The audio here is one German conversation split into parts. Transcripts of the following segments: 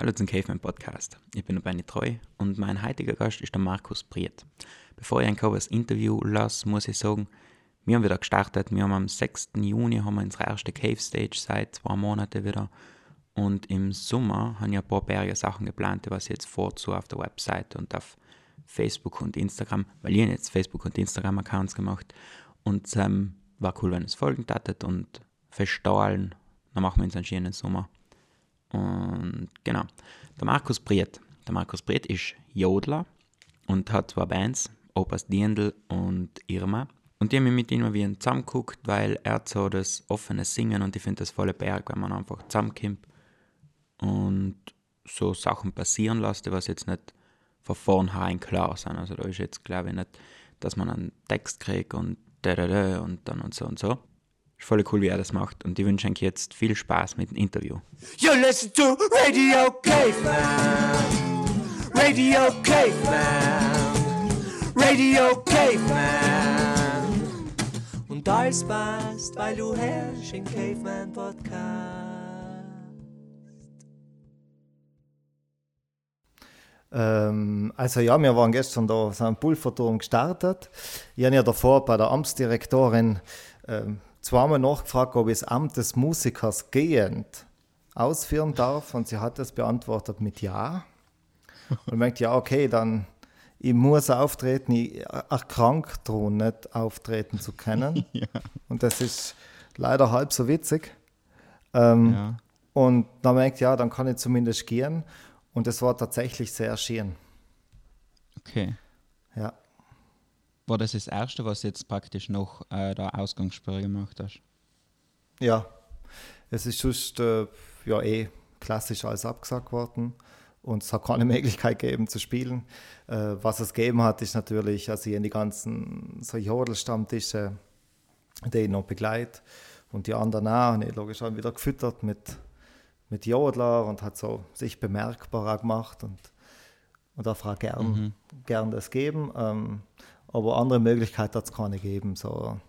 Hallo zum Caveman Podcast. Ich bin Benny Treu und mein heutiger Gast ist der Markus Priet. Bevor ich ein das Interview lasse, muss ich sagen, wir haben wieder gestartet. Wir haben am 6. Juni haben wir unsere erste Cave Stage seit zwei Monaten wieder. Und im Sommer haben ich ein paar Berge Sachen geplant, was ich jetzt vorzu auf der Webseite und auf Facebook und Instagram, weil ich jetzt Facebook und Instagram Accounts gemacht und ähm, war cool, wenn es folgen tattet und verstahlen. Dann machen wir uns einen schönen Sommer. Und genau, der Markus Briet. Der Markus Briet ist Jodler und hat zwei Bands, Opas Diendl und Irma. Und die haben mich mit ihm wie zusammengeguckt, weil er hat so das offene Singen und ich finde das volle Berg, wenn man einfach zusammenkommt und so Sachen passieren lässt, was jetzt nicht von vornherein klar sind. Also da ist jetzt glaube ich nicht, dass man einen Text kriegt und da, da, da und dann und so und so. Ist voll cool, wie er das macht. Und ich wünsche euch jetzt viel Spaß mit dem Interview. You listen to Radio Caveman. Radio Caveman. Radio Caveman. Und alles passt, weil du herrschst im Caveman Podcast. Ähm, also ja, wir waren gestern da am Pulverturm gestartet. Ich habe ja davor bei der Amtsdirektorin ähm, zweimal nachgefragt, ob ich das Amt des Musikers gehend ausführen darf und sie hat das beantwortet mit Ja. Und ich ja, okay, dann ich muss auftreten, ich erkrank daran, nicht auftreten zu können. ja. Und das ist leider halb so witzig. Ähm, ja. Und dann merkt ja, dann kann ich zumindest gehen. Und es war tatsächlich sehr schön. Okay. War das das Erste, was jetzt praktisch noch äh, der Ausgangssperre gemacht hast? Ja, es ist sonst äh, ja eh klassisch alles abgesagt worden und es hat keine Möglichkeit gegeben zu spielen. Äh, was es gegeben hat, ist natürlich, also in die ganzen so Jodelstammtische, die ich noch begleite und die anderen auch, und ich logisch auch wieder gefüttert mit, mit Jodler und hat so sich bemerkbar auch gemacht und, und darf auch gern, mhm. gern das geben. Ähm, aber andere Möglichkeiten hat es keine gegeben. So,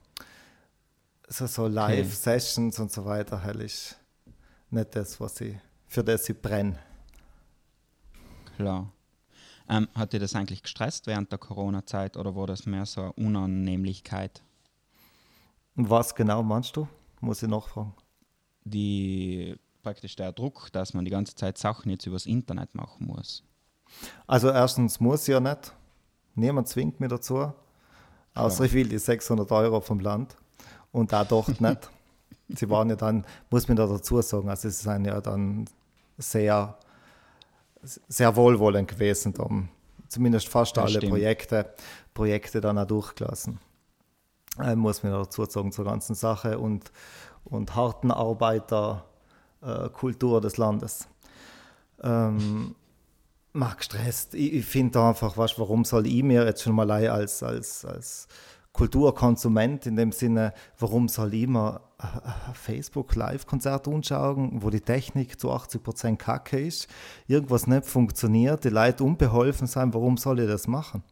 so, so Live-Sessions okay. und so weiter, hell ist nicht das, was ich, für das ich brenne. Klar. Ähm, hat dir das eigentlich gestresst während der Corona-Zeit oder war das mehr so eine Unannehmlichkeit? Was genau meinst du? Muss ich nachfragen. Die praktisch der Druck, dass man die ganze Zeit Sachen jetzt übers Internet machen muss. Also erstens muss ich ja nicht. Niemand zwingt mich dazu. Außer ja. ich will die 600 Euro vom Land. Und da dort nicht. Sie waren ja dann, muss man da dazu sagen, also sie sind ja dann sehr, sehr wohlwollend gewesen, um zumindest fast das alle stimmt. Projekte, Projekte dann auch durchgelassen. Äh, muss man dazu sagen zur ganzen Sache und, und harten Arbeiterkultur äh, des Landes. Ähm, mach gestresst. Ich, ich finde einfach, was, warum soll ich mir jetzt schon mal als, als, als Kulturkonsument in dem Sinne, warum soll ich mir ein Facebook-Live-Konzert anschauen, wo die Technik zu 80% kacke ist, irgendwas nicht funktioniert, die Leute unbeholfen sind, warum soll ich das machen?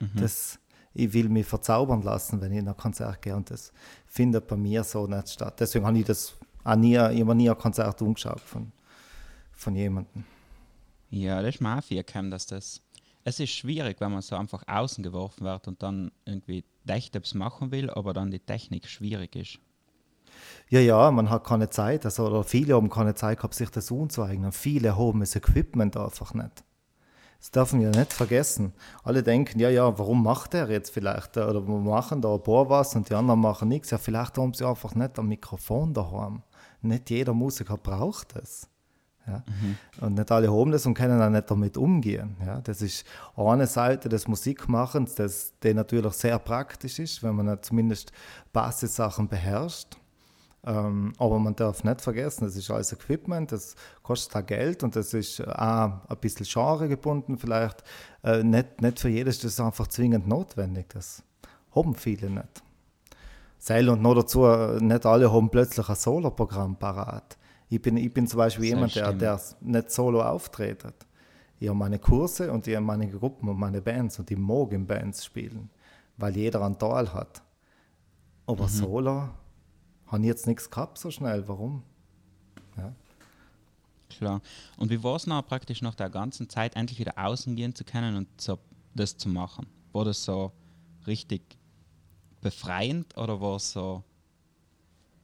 Mhm. Das, ich will mich verzaubern lassen, wenn ich in ein Konzert gehe und das findet bei mir so nicht statt. Deswegen habe ich das auch nie, immer nie ein Konzert umgeschaut von, von jemandem. Ja, das ist mir viel gekommen, dass das. Es ist schwierig, wenn man so einfach außen geworfen wird und dann irgendwie echt machen will, aber dann die Technik schwierig ist. Ja, ja, man hat keine Zeit, also, oder viele haben keine Zeit gehabt, sich das anzueignen. Viele haben das Equipment einfach nicht. Das dürfen wir nicht vergessen. Alle denken, ja, ja, warum macht er jetzt vielleicht? Oder wir machen da ein paar was und die anderen machen nichts. Ja, vielleicht haben sie einfach nicht ein Mikrofon daheim. Nicht jeder Musiker braucht es. Ja? Mhm. Und nicht alle haben das und können auch nicht damit umgehen. Ja? Das ist eine Seite des Musikmachens, das, die natürlich sehr praktisch ist, wenn man zumindest Basissachen beherrscht. Ähm, aber man darf nicht vergessen, das ist alles Equipment, das kostet auch Geld und das ist auch ein bisschen Genre gebunden, vielleicht äh, nicht, nicht für jedes das ist einfach zwingend notwendig. Das haben viele nicht. Seil und noch dazu, äh, nicht alle haben plötzlich ein Solo-Programm parat. Ich bin, ich bin zum Beispiel jemand, der, der nicht solo auftritt. Ich habe meine Kurse und ich habe meine Gruppen und meine Bands und ich mag in Bands spielen, weil jeder einen Teil hat. Aber mhm. solo habe ich jetzt nichts gehabt so schnell. Warum? Ja. Klar. Und wie war es noch praktisch nach der ganzen Zeit, endlich wieder außen gehen zu können und so das zu machen? War das so richtig befreiend oder war es so,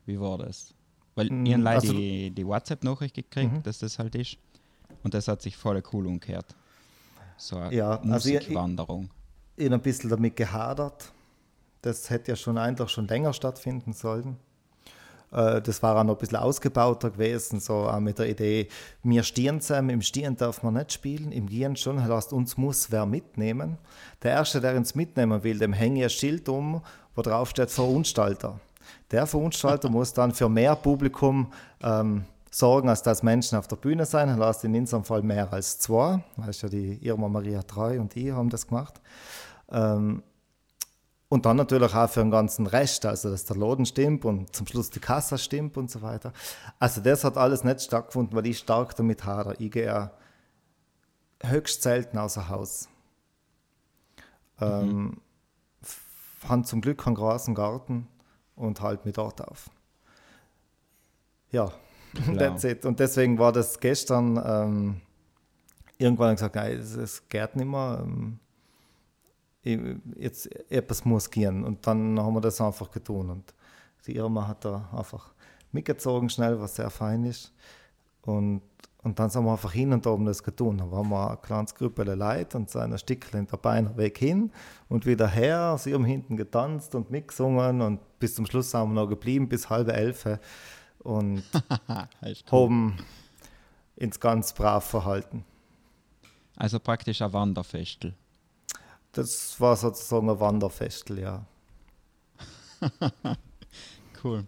wie war das? Weil mm, ich habe also die, die WhatsApp-Nachricht gekriegt, mhm. dass das halt ist. Und das hat sich voll cool umgekehrt. So eine ja, Musikwanderung. Also ich, ich, ich ein bisschen damit gehadert. Das hätte ja schon eigentlich schon länger stattfinden sollen. Äh, das war auch noch ein bisschen ausgebauter gewesen, so auch mit der Idee, wir stehen zusammen, im Stehen darf man nicht spielen, im Gehen schon, lasst uns muss wer mitnehmen. Der Erste, der uns mitnehmen will, dem hänge ein Schild um, wo drauf steht Verunstalter. Der Verunstalter muss dann für mehr Publikum ähm, sorgen, als dass Menschen auf der Bühne sein. Er lässt in unserem Fall mehr als zwei. Weißt ja, die Irma Maria Treu und ich haben das gemacht. Ähm, und dann natürlich auch für den ganzen Rest, also dass der Laden stimmt und zum Schluss die Kasse stimmt und so weiter. Also das hat alles nicht stattgefunden, weil ich stark damit habe. Ich gehe höchst selten außer Haus. Mhm. Ähm, habe zum Glück einen großen Garten und halte mich dort auf. Ja, Klar. that's it. Und deswegen war das gestern ähm, irgendwann gesagt, nein, es geht nicht mehr. Ähm, jetzt etwas muss gehen. Und dann haben wir das einfach getan. Und die Irma hat da einfach mitgezogen schnell, was sehr fein ist. Und, und dann sind wir einfach hin und oben das getan. Dann waren wir ein kleines Grüppel Leute und sind ein Stückchen der Beine weg hin und wieder her. Sie haben hinten getanzt und mitgesungen und bis zum Schluss sind wir noch geblieben, bis halb elf. Und haben ins ganz brav verhalten. Also praktisch ein Wanderfestel. Das war sozusagen ein Wanderfestel, ja. cool.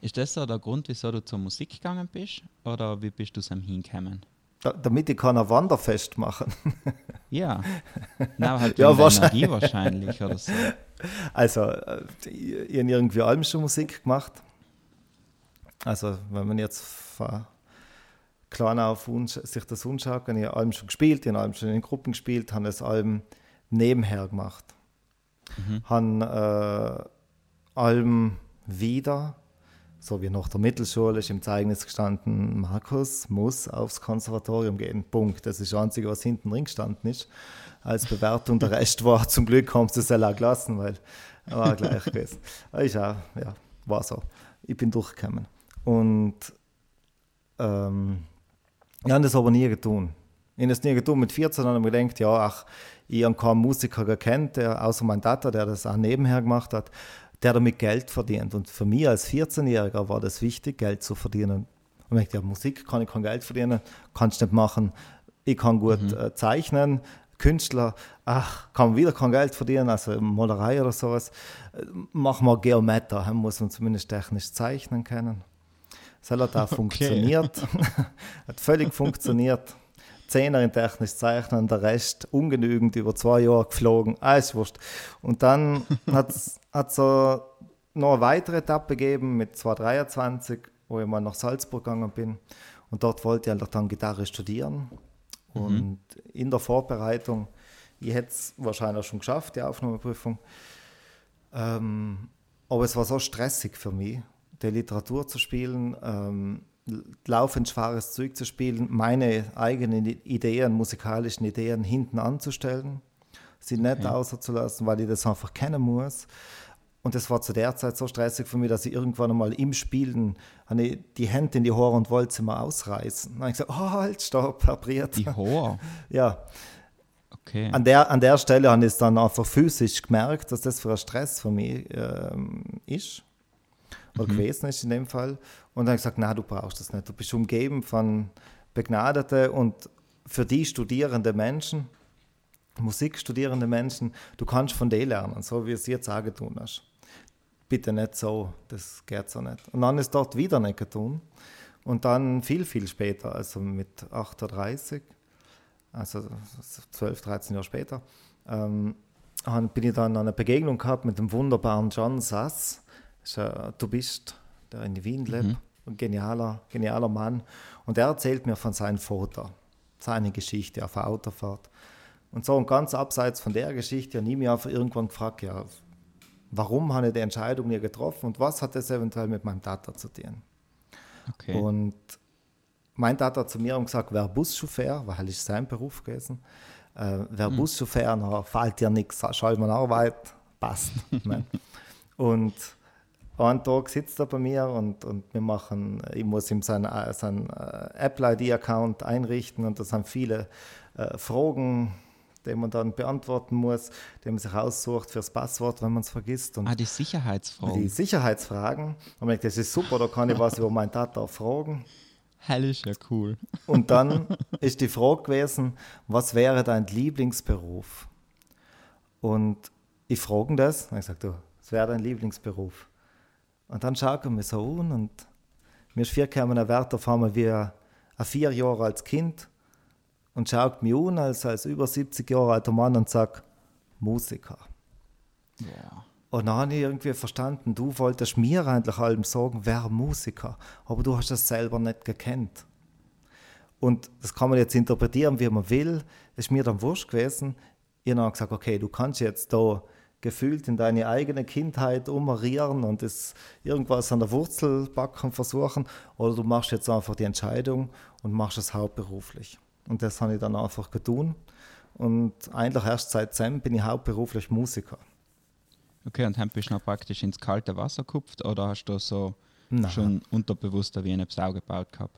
Ist das so der Grund, wieso du zur Musik gegangen bist? Oder wie bist du es hingekommen? Da, damit ich kann ein Wanderfest machen. ja. Na, halt ja, wahrscheinlich. wahrscheinlich oder so. Also, äh, ich habe irgendwie allem schon Musik gemacht. Also, wenn man jetzt klein auf sich das anschaut, habe ich allem schon gespielt, ich habe allem schon in Gruppen gespielt, habe das allem nebenher gemacht. Mhm. Habe äh, allem wieder, so wie nach der Mittelschule, ist im Zeugnis gestanden, Markus muss aufs Konservatorium gehen. Punkt. Das ist das Einzige, was hinten drin gestanden ist. Als Bewertung, der Rest war zum Glück, haben sie es auch gelassen, weil er war gleich gewesen. Ich auch, ja, war so. Ich bin durchgekommen. Und ähm, ich habe das aber nie getan. Ich habe das nie getan. Mit 14 habe ich mir gedacht, ja, ach, ich habe keinen Musiker gekannt, der, außer mein Vater, der das auch nebenher gemacht hat, der damit Geld verdient. Und für mich als 14-Jähriger war das wichtig, Geld zu verdienen. Und ich dachte, ja, Musik kann ich kein Geld verdienen, kannst nicht machen. Ich kann gut mhm. äh, zeichnen, Künstler, ach, kann wieder kein Geld verdienen, also Malerei oder sowas. Äh, mach mal Geometer, muss man zumindest technisch zeichnen können. Das hat auch funktioniert. hat völlig funktioniert. Zehner in technisch Zeichnen, der Rest ungenügend über zwei Jahre geflogen. Alles wurscht. Und dann hat es so noch eine weitere Etappe gegeben mit 223, wo ich mal nach Salzburg gegangen bin. Und dort wollte ich halt dann Gitarre studieren. Mhm. Und in der Vorbereitung, ich hätte es wahrscheinlich schon geschafft, die Aufnahmeprüfung. Ähm, aber es war so stressig für mich, der Literatur zu spielen, ähm, laufend schwaches Zeug zu spielen, meine eigenen Ideen, musikalischen Ideen hinten anzustellen, sie nicht okay. außerzulassen, weil ich das einfach kennen muss. Und das war zu der Zeit so stressig für mich, dass ich irgendwann einmal im Spielen die Hände in die Haare und wollte sie mal ausreißen. Dann habe ich gesagt, oh, halt, stopp, Herr Priet. Die Haare? ja. Okay. An der, an der Stelle habe ich es dann einfach physisch gemerkt, dass das für ein Stress für mich ähm, ist oder mhm. gewesen ist in dem Fall. Und dann habe ich gesagt, nein, du brauchst das nicht. Du bist umgeben von begnadeten und für die studierende Menschen, Musikstudierende Menschen, du kannst von denen lernen, so wie es jetzt auch getan hast. Bitte nicht so, das geht so nicht. Und dann ist dort wieder nicht getan. Und dann viel, viel später, also mit 38, also 12, 13 Jahre später, ähm, bin ich dann eine Begegnung gehabt mit dem wunderbaren John Sass, ein, du bist, der in Wien lebt, mhm. ein genialer, genialer Mann. Und er erzählt mir von seinem Vater, seine Geschichte auf der Autofahrt. Und so und ganz abseits von der Geschichte habe ich mich einfach irgendwann gefragt, ja, warum habe ich die Entscheidung hier getroffen und was hat das eventuell mit meinem Vater zu tun? Okay. Und mein Vater hat zu mir gesagt, wer Buschauffeur, weil ist sein Beruf gewesen, äh, wer mhm. Buschauffeur, dann fällt dir nichts, schau mal Arbeit, passt. ne? Und einen Tag sitzt er bei mir und, und wir machen, ich muss ihm seinen sein äh, Apple-ID-Account einrichten und da sind viele äh, Fragen, die man dann beantworten muss, die man sich aussucht fürs Passwort, wenn man es vergisst. Und ah, die Sicherheitsfragen. Die Sicherheitsfragen. Und ich das ist super, da kann ich was über meinen Tata fragen. Hell ist ja cool. Und dann ist die Frage gewesen, was wäre dein Lieblingsberuf? Und ich frage das, und ich sage, du, was wäre dein Lieblingsberuf? Und dann schaut er mich so an und mir ist vier gekommen, ein Wert auf einmal wie ein vier Jahre als Kind und schaut mich an als, als über 70 Jahre alter Mann und sagt, Musiker. Ja. Und dann habe ich irgendwie verstanden, du wolltest mir eigentlich allem sagen, wer Musiker, aber du hast das selber nicht gekannt. Und das kann man jetzt interpretieren, wie man will. Das ist mir dann wurscht gewesen. Ich habe gesagt, okay, du kannst jetzt da gefühlt in deine eigene Kindheit umarieren und es irgendwas an der Wurzel backen versuchen, oder du machst jetzt einfach die Entscheidung und machst es hauptberuflich. Und das habe ich dann einfach getan. Und eigentlich erst seit Sem bin ich hauptberuflich Musiker. Okay, und dann bist du noch praktisch ins kalte Wasser gekupft oder hast du so nein. schon unterbewusst wie eine Sau gebaut gehabt?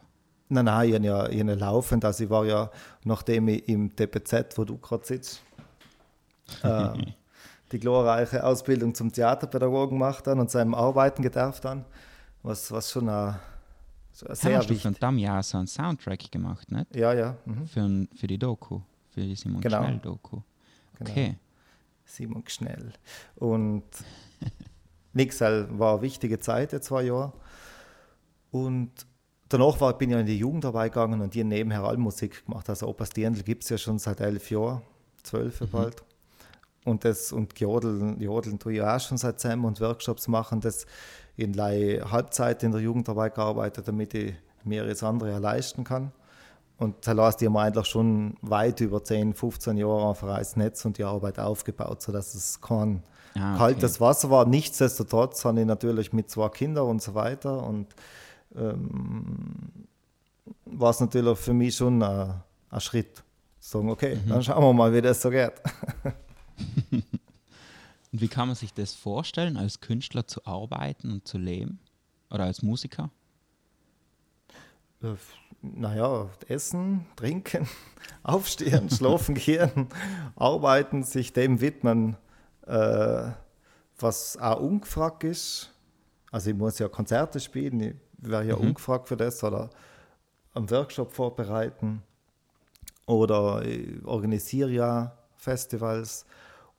Nein, nein, ich habe ja, ich habe laufend, also ich war ja, nachdem ich im DPZ, wo du gerade sitzt, äh, die glorreiche Ausbildung zum Theaterpädagogen gemacht habe und seinem Arbeiten gedarf dann, was, was schon ein, sehr wichtig. Du von dem Jahr so einen Soundtrack gemacht, nicht? Ja, ja. Mhm. Für, für die Doku, für die Simon genau. Schnell-Doku. Genau. Okay. Genau. Simon Schnell. Und Nixel war eine wichtige Zeit, die zwei Jahre. Und danach war, bin ich in die Jugend dabei gegangen und die nebenher all Musik gemacht. Also Opas Dirndl gibt es ja schon seit elf Jahren, zwölf mhm. bald. Und das und Jodeln, Jodeln tue ich auch schon seit Sam und Workshops machen. Das in Halbzeit in der Jugendarbeit gearbeitet, damit ich mir das andere leisten kann. Und da lasst ihr eigentlich schon weit über 10, 15 Jahre einfach als Netz und die Arbeit aufgebaut, sodass es kein ah, okay. kaltes Wasser war. Nichtsdestotrotz habe ich natürlich mit zwei Kindern und so weiter und ähm, war es natürlich für mich schon ein, ein Schritt. Sagen, okay, mhm. dann schauen wir mal, wie das so geht. und wie kann man sich das vorstellen, als Künstler zu arbeiten und zu leben? Oder als Musiker? Äh, naja, essen, trinken, aufstehen, schlafen gehen, arbeiten, sich dem widmen, äh, was auch ungefragt ist. Also ich muss ja Konzerte spielen, ich wäre ja mhm. ungefragt für das oder einen Workshop vorbereiten oder ich organisiere ja Festivals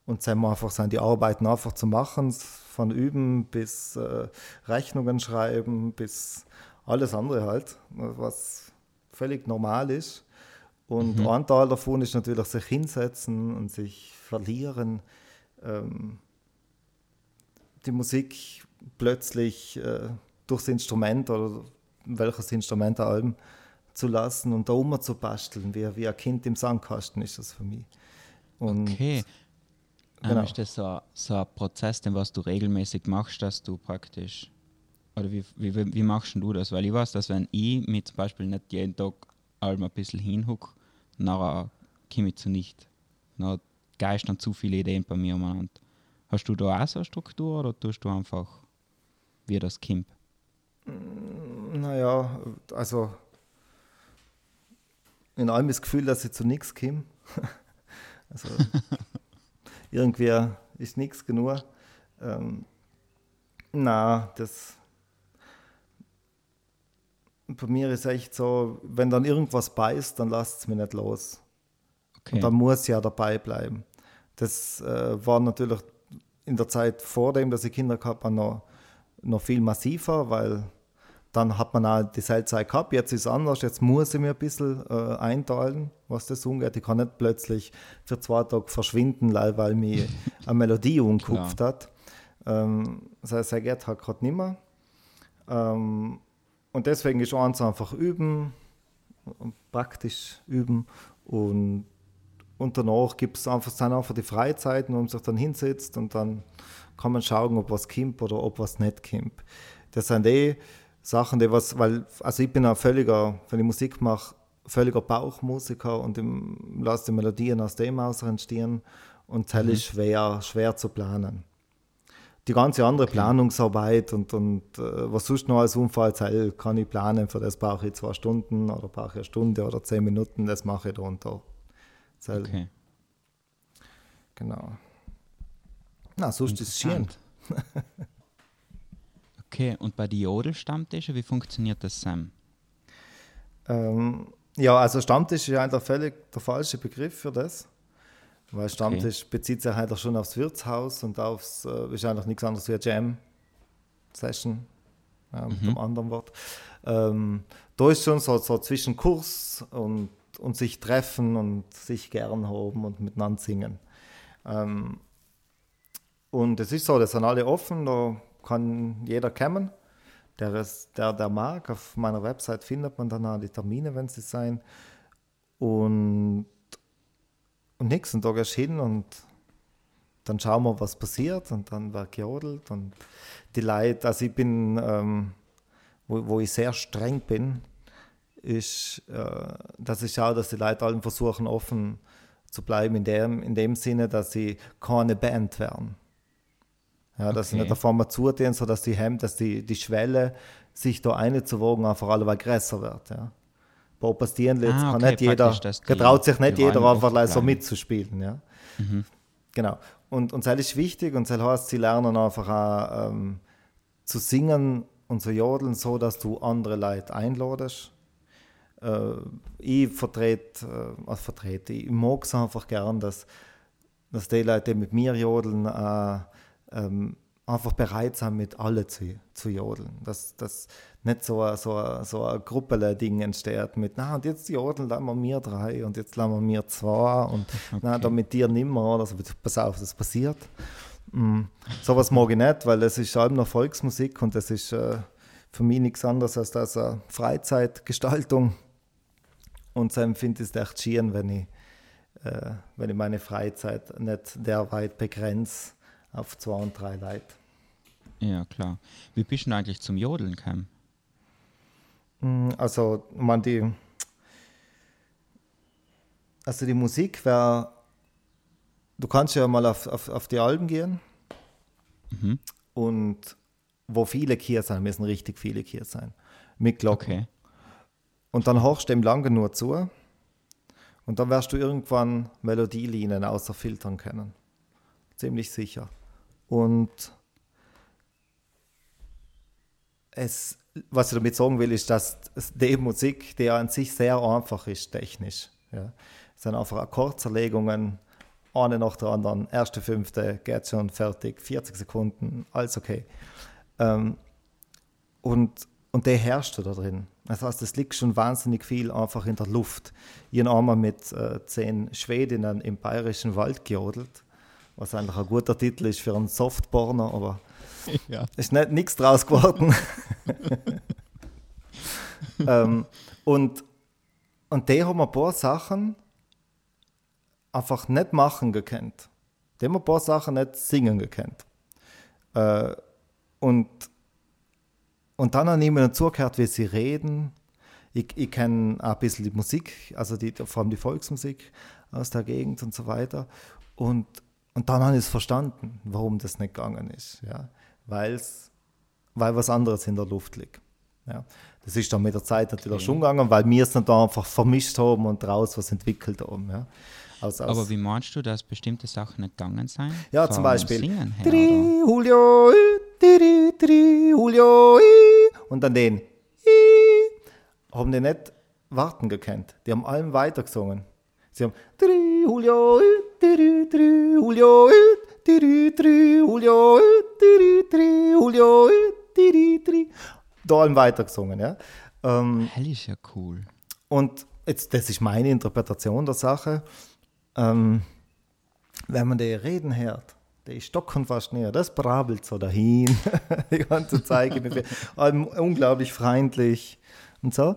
und dann einfach sind die Arbeiten einfach zu machen, von üben bis äh, Rechnungen schreiben, bis alles andere halt, was völlig normal ist. Und mhm. ein Teil davon ist natürlich sich hinsetzen und sich verlieren. Ähm, die Musik plötzlich äh, durchs Instrument oder welches Instrument allem zu lassen und da um zu basteln, wie, wie ein Kind im Sandkasten ist das für mich. Und okay. Genau. ist das so, so ein Prozess, den was du regelmäßig machst, dass du praktisch oder wie, wie, wie machst du das? Weil ich weiß, dass wenn ich mir zum Beispiel nicht jeden Tag allem ein bisschen hinhucke, nachher komme ich zu nicht. Dann geistern zu viele Ideen bei mir umeinander. Hast du da auch so eine Struktur oder tust du einfach wie das kommt? Mm, naja, also in allem das Gefühl, dass ich zu nichts komme. also irgendwie ist nichts genug. Ähm, na, das bei mir ist echt so, wenn dann irgendwas beißt, dann lasst es mich nicht los. Okay. Und dann muss ja dabei bleiben. Das äh, war natürlich in der Zeit vor dem, dass ich Kinder gehabt habe, noch, noch viel massiver, weil dann hat man auch die Zeit gehabt, jetzt ist es anders, jetzt muss ich mir ein bisschen äh, einteilen, was das umgeht. Ich kann nicht plötzlich für zwei Tage verschwinden, weil mir eine Melodie umgekupft hat. Ähm, das heißt, er geht halt gerade nicht mehr. Ähm, und deswegen ist eins einfach üben, praktisch üben und, und danach gibt es einfach, dann einfach die Freizeiten, wo man sich dann hinsetzt und dann kann man schauen, ob was kommt oder ob was nicht kommt. Das sind eh Sachen, die was, weil, also ich bin ein völliger, wenn ich Musik mache, völliger Bauchmusiker und lasse die Melodien aus dem aus entstehen und das mhm. ist schwer, schwer zu planen. Die ganze andere okay. Planungsarbeit und, und äh, was sonst noch als Unfallteil kann ich planen, für das brauche ich zwei Stunden oder brauche ich eine Stunde oder zehn Minuten, das mache ich da und da. Okay. Genau. Na, sonst ist es schön. okay, und bei den Jodel-Stammtischen, wie funktioniert das, Sam? Ähm, ja, also Stammtisch ist ja eigentlich völlig der falsche Begriff für das. Weil Stammtisch okay. bezieht sich halt auch schon aufs Wirtshaus und aufs, äh, ist eigentlich nichts anderes wie eine Jam-Session, ja, mit mhm. einem anderen Wort. Ähm, da ist schon so, so zwischen Kurs und, und sich treffen und sich gern haben und miteinander singen. Ähm, und es ist so, das sind alle offen, da kann jeder kommen, der, ist, der, der mag. Auf meiner Website findet man dann auch die Termine, wenn sie sein. Und, und nächsten Tag gehst hin und dann schauen wir, was passiert und dann wird gejodelt und die Leute, also ich bin, ähm, wo, wo ich sehr streng bin, ist, äh, dass ich schaue, dass die Leute allen versuchen, offen zu bleiben, in dem, in dem Sinne, dass sie keine Band werden. Ja, dass okay. sie nicht davon mal zutun, sodass die Hemd, dass die, die Schwelle, sich da einzuwogen, einfach alle größer wird. Ja. Bei jetzt ah, okay, kann nicht jeder, getraut sich nicht jeder einfach so mitzuspielen. Ja. Mhm. Genau. Und, und das ist wichtig und das heißt, sie lernen einfach auch ähm, zu singen und zu jodeln, so dass du andere Leute einladest äh, ich vertrete, äh, also vertrete, ich mag es einfach gern, dass, dass die Leute, die mit mir jodeln, äh, ähm, einfach bereit sind, mit alle zu, zu jodeln. Dass, dass nicht so ein, so ein, so ein Gruppele-Ding entsteht mit, na, und jetzt jodeln lassen wir mir drei und jetzt lassen wir mir zwei und okay. na, da mit dir nimmer oder so. Pass auf, das passiert. Mm, sowas mag ich nicht, weil das ist allem noch Volksmusik und das ist äh, für mich nichts anderes als das eine Freizeitgestaltung. Und so empfinde ich es echt schön, wenn ich, äh, wenn ich meine Freizeit nicht derweit begrenze auf zwei und drei Leute. Ja, klar. Wie bist du eigentlich zum Jodeln gekommen? Mm, also, man, die, also die Musik wäre, du kannst ja mal auf, auf, auf die Alben gehen mhm. und wo viele Kier sein, müssen richtig viele Kier sein, mit Glocken. Okay. Und dann horchst du dem lange nur zu. Und dann wirst du irgendwann Melodielinien außer Filtern kennen. Ziemlich sicher. Und es, was ich damit sagen will, ist, dass die Musik, die an sich sehr einfach ist, technisch. Ja. Es sind einfach Akkordzerlegungen, eine nach der anderen, erste, fünfte, geht schon fertig, 40 Sekunden, alles okay. Ähm, und, und der herrscht da drin. Das heißt, es liegt schon wahnsinnig viel einfach in der Luft. Ich habe einmal mit äh, zehn Schwedinnen im bayerischen Wald gejodelt, was eigentlich ein guter Titel ist für einen Softporno, aber ja. ist nicht nichts draus geworden. ähm, und, und die haben ein paar Sachen einfach nicht machen gekannt. Die haben ein paar Sachen nicht singen gekannt. Äh, und und dann habe ich mir zugehört, wie sie reden. Ich, ich kenne ein bisschen die Musik, also die, vor allem die Volksmusik aus der Gegend und so weiter. Und, und dann habe ich es verstanden, warum das nicht gegangen ist. Ja? Weil's, weil was anderes in der Luft liegt. Ja? Das ist dann mit der Zeit natürlich okay. schon gegangen, weil wir es dann da einfach vermischt haben und daraus was entwickelt haben. Ja? Aus, aus Aber wie meinst du, dass bestimmte Sachen nicht gegangen sind? Ja, zum Beispiel. Her, Julio, diri, diri, Julio, und dann den haben die nicht warten gekannt. Die haben allem weitergesungen. Sie haben diri, Julio, Julio, Julio, Julio, allem weitergesungen, ja. Ähm, Hell ist ja cool. Und jetzt, das ist meine Interpretation der Sache. Ähm, wenn man die Reden hört, die stocken fast näher, das brabbelt so dahin, die ganze Zeit, unglaublich freundlich und so.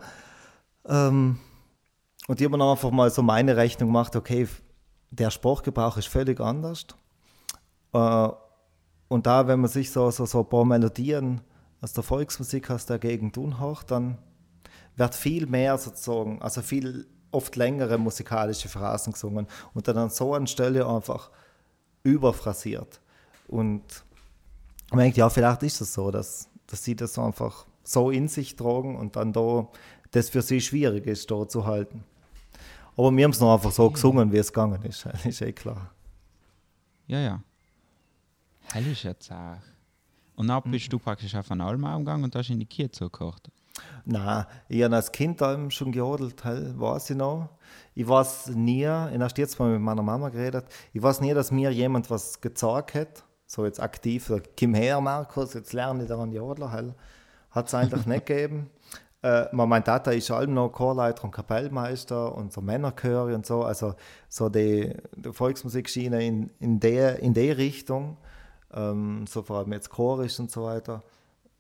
Ähm, und die haben einfach mal so meine Rechnung gemacht, okay, der Sprachgebrauch ist völlig anders. Äh, und da, wenn man sich so, so, so ein paar Melodien aus der Volksmusik aus der Gegend unhoch, dann wird viel mehr sozusagen, also viel oft längere musikalische Phrasen gesungen und dann an so einer Stelle einfach überphrasiert. Und man denkt, ja, vielleicht ist es so, dass, dass sie das einfach so in sich tragen und dann da das für sie schwierig ist, da zu halten. Aber wir haben es noch einfach so gesungen, wie es gegangen ist. Das ist eh klar. Ja, ja. Hell ist jetzt auch. Und dann bist mhm. du praktisch auf einen Alma umgegangen und hast in die Kirche zugekocht. Nein, ich habe als Kind schon gejodelt, weiß ich noch. Ich weiß nie, ich habe jetzt mal mit meiner Mama geredet, ich weiß nie, dass mir jemand was gezeigt hat, so jetzt aktiv, komm her Markus, jetzt lerne ich daran jodeln, hat es eigentlich nicht gegeben. Äh, mein Tata ist allem noch Chorleiter und Kapellmeister und so Männerchöre und so, also so die, die Volksmusikschiene in, in, der, in der Richtung, ähm, so vor allem jetzt chorisch und so weiter.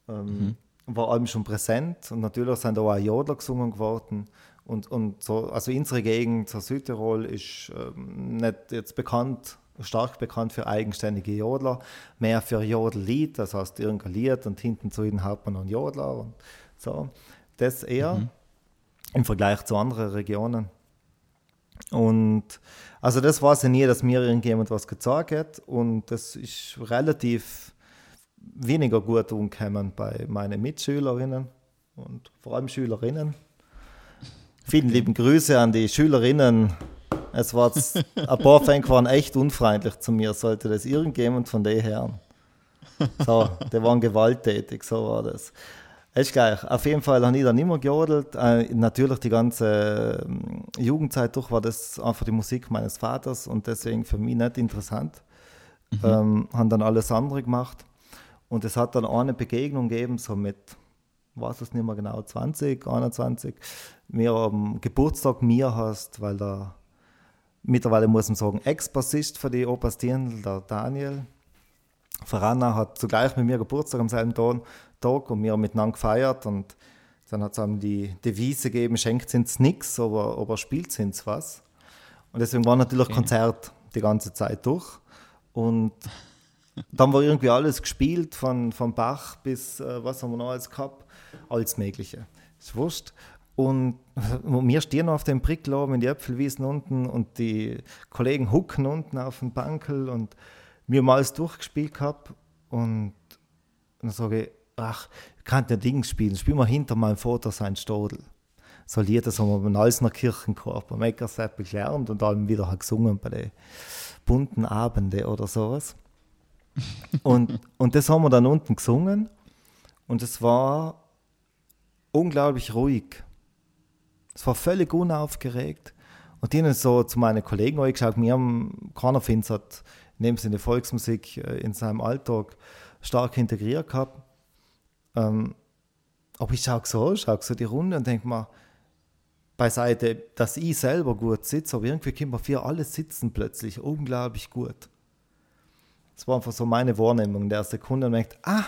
Ähm, mhm war allem schon präsent und natürlich sind da auch Jodler gesungen geworden. Und, und so, also unsere Gegend, so Südtirol, ist ähm, nicht jetzt bekannt, stark bekannt für eigenständige Jodler, mehr für Jodellied, das heißt irgendein Lied und hinten zu ihnen hat man noch einen Jodler und so. Das eher mhm. im Vergleich zu anderen Regionen. Und also das weiß ich nie, dass mir irgendjemand was gezeigt hat und das ist relativ weniger gut umkommen bei meinen Mitschülerinnen und vor allem Schülerinnen. Vielen lieben Grüße an die Schülerinnen. Es war ein paar Fänge waren echt unfreundlich zu mir, sollte das irgendjemand von den Herren. So, die waren gewalttätig, so war das. Ist gleich. Auf jeden Fall habe ich dann immer gejodelt. Äh, natürlich die ganze äh, Jugendzeit durch war das einfach die Musik meines Vaters und deswegen für mich nicht interessant. Mhm. Ähm, haben dann alles andere gemacht. Und es hat dann eine Begegnung gegeben, so mit, weiß es nicht mehr genau, 20, 21, mir am Geburtstag mir hast, weil da mittlerweile muss man sagen, Ex-Bassist für die Opas Dirndl, der Daniel Verana, hat zugleich mit mir Geburtstag am selben Tag und wir haben miteinander gefeiert und dann hat es einem die Devise gegeben, schenkt uns nichts, aber, aber spielt uns was. Und deswegen war natürlich okay. Konzert die ganze Zeit durch. Und dann war irgendwie alles gespielt, von, von Bach bis, äh, was haben wir noch alles gehabt? Alles Mögliche. Ist wurscht. Und wir stehen auf dem Prickel oben in die Äpfelwiesen unten und die Kollegen hucken unten auf dem Bankel und wir haben alles durchgespielt gehabt. Und dann sage ich, ach, ich kann ja Ding spielen, spiel mal hinter meinem Vater sein Stodel. So Lieder, das haben wir beim Alsner Kirchenchor, beim Eckerseppel gelernt und dann wieder gesungen bei den bunten Abenden oder sowas und, und das haben wir dann unten gesungen und es war unglaublich ruhig. Es war völlig unaufgeregt. Und die haben so zu meinen Kollegen geschaut, wir haben, keiner findet neben Sinne Volksmusik äh, in seinem Alltag stark integriert gehabt. Ähm, aber ich schaue so, schaue so die Runde und denke mir, beiseite, dass ich selber gut sitze, aber irgendwie können wir für alle sitzen plötzlich unglaublich gut. Das war einfach so meine Wahrnehmung in der Sekunde und merkt, ah,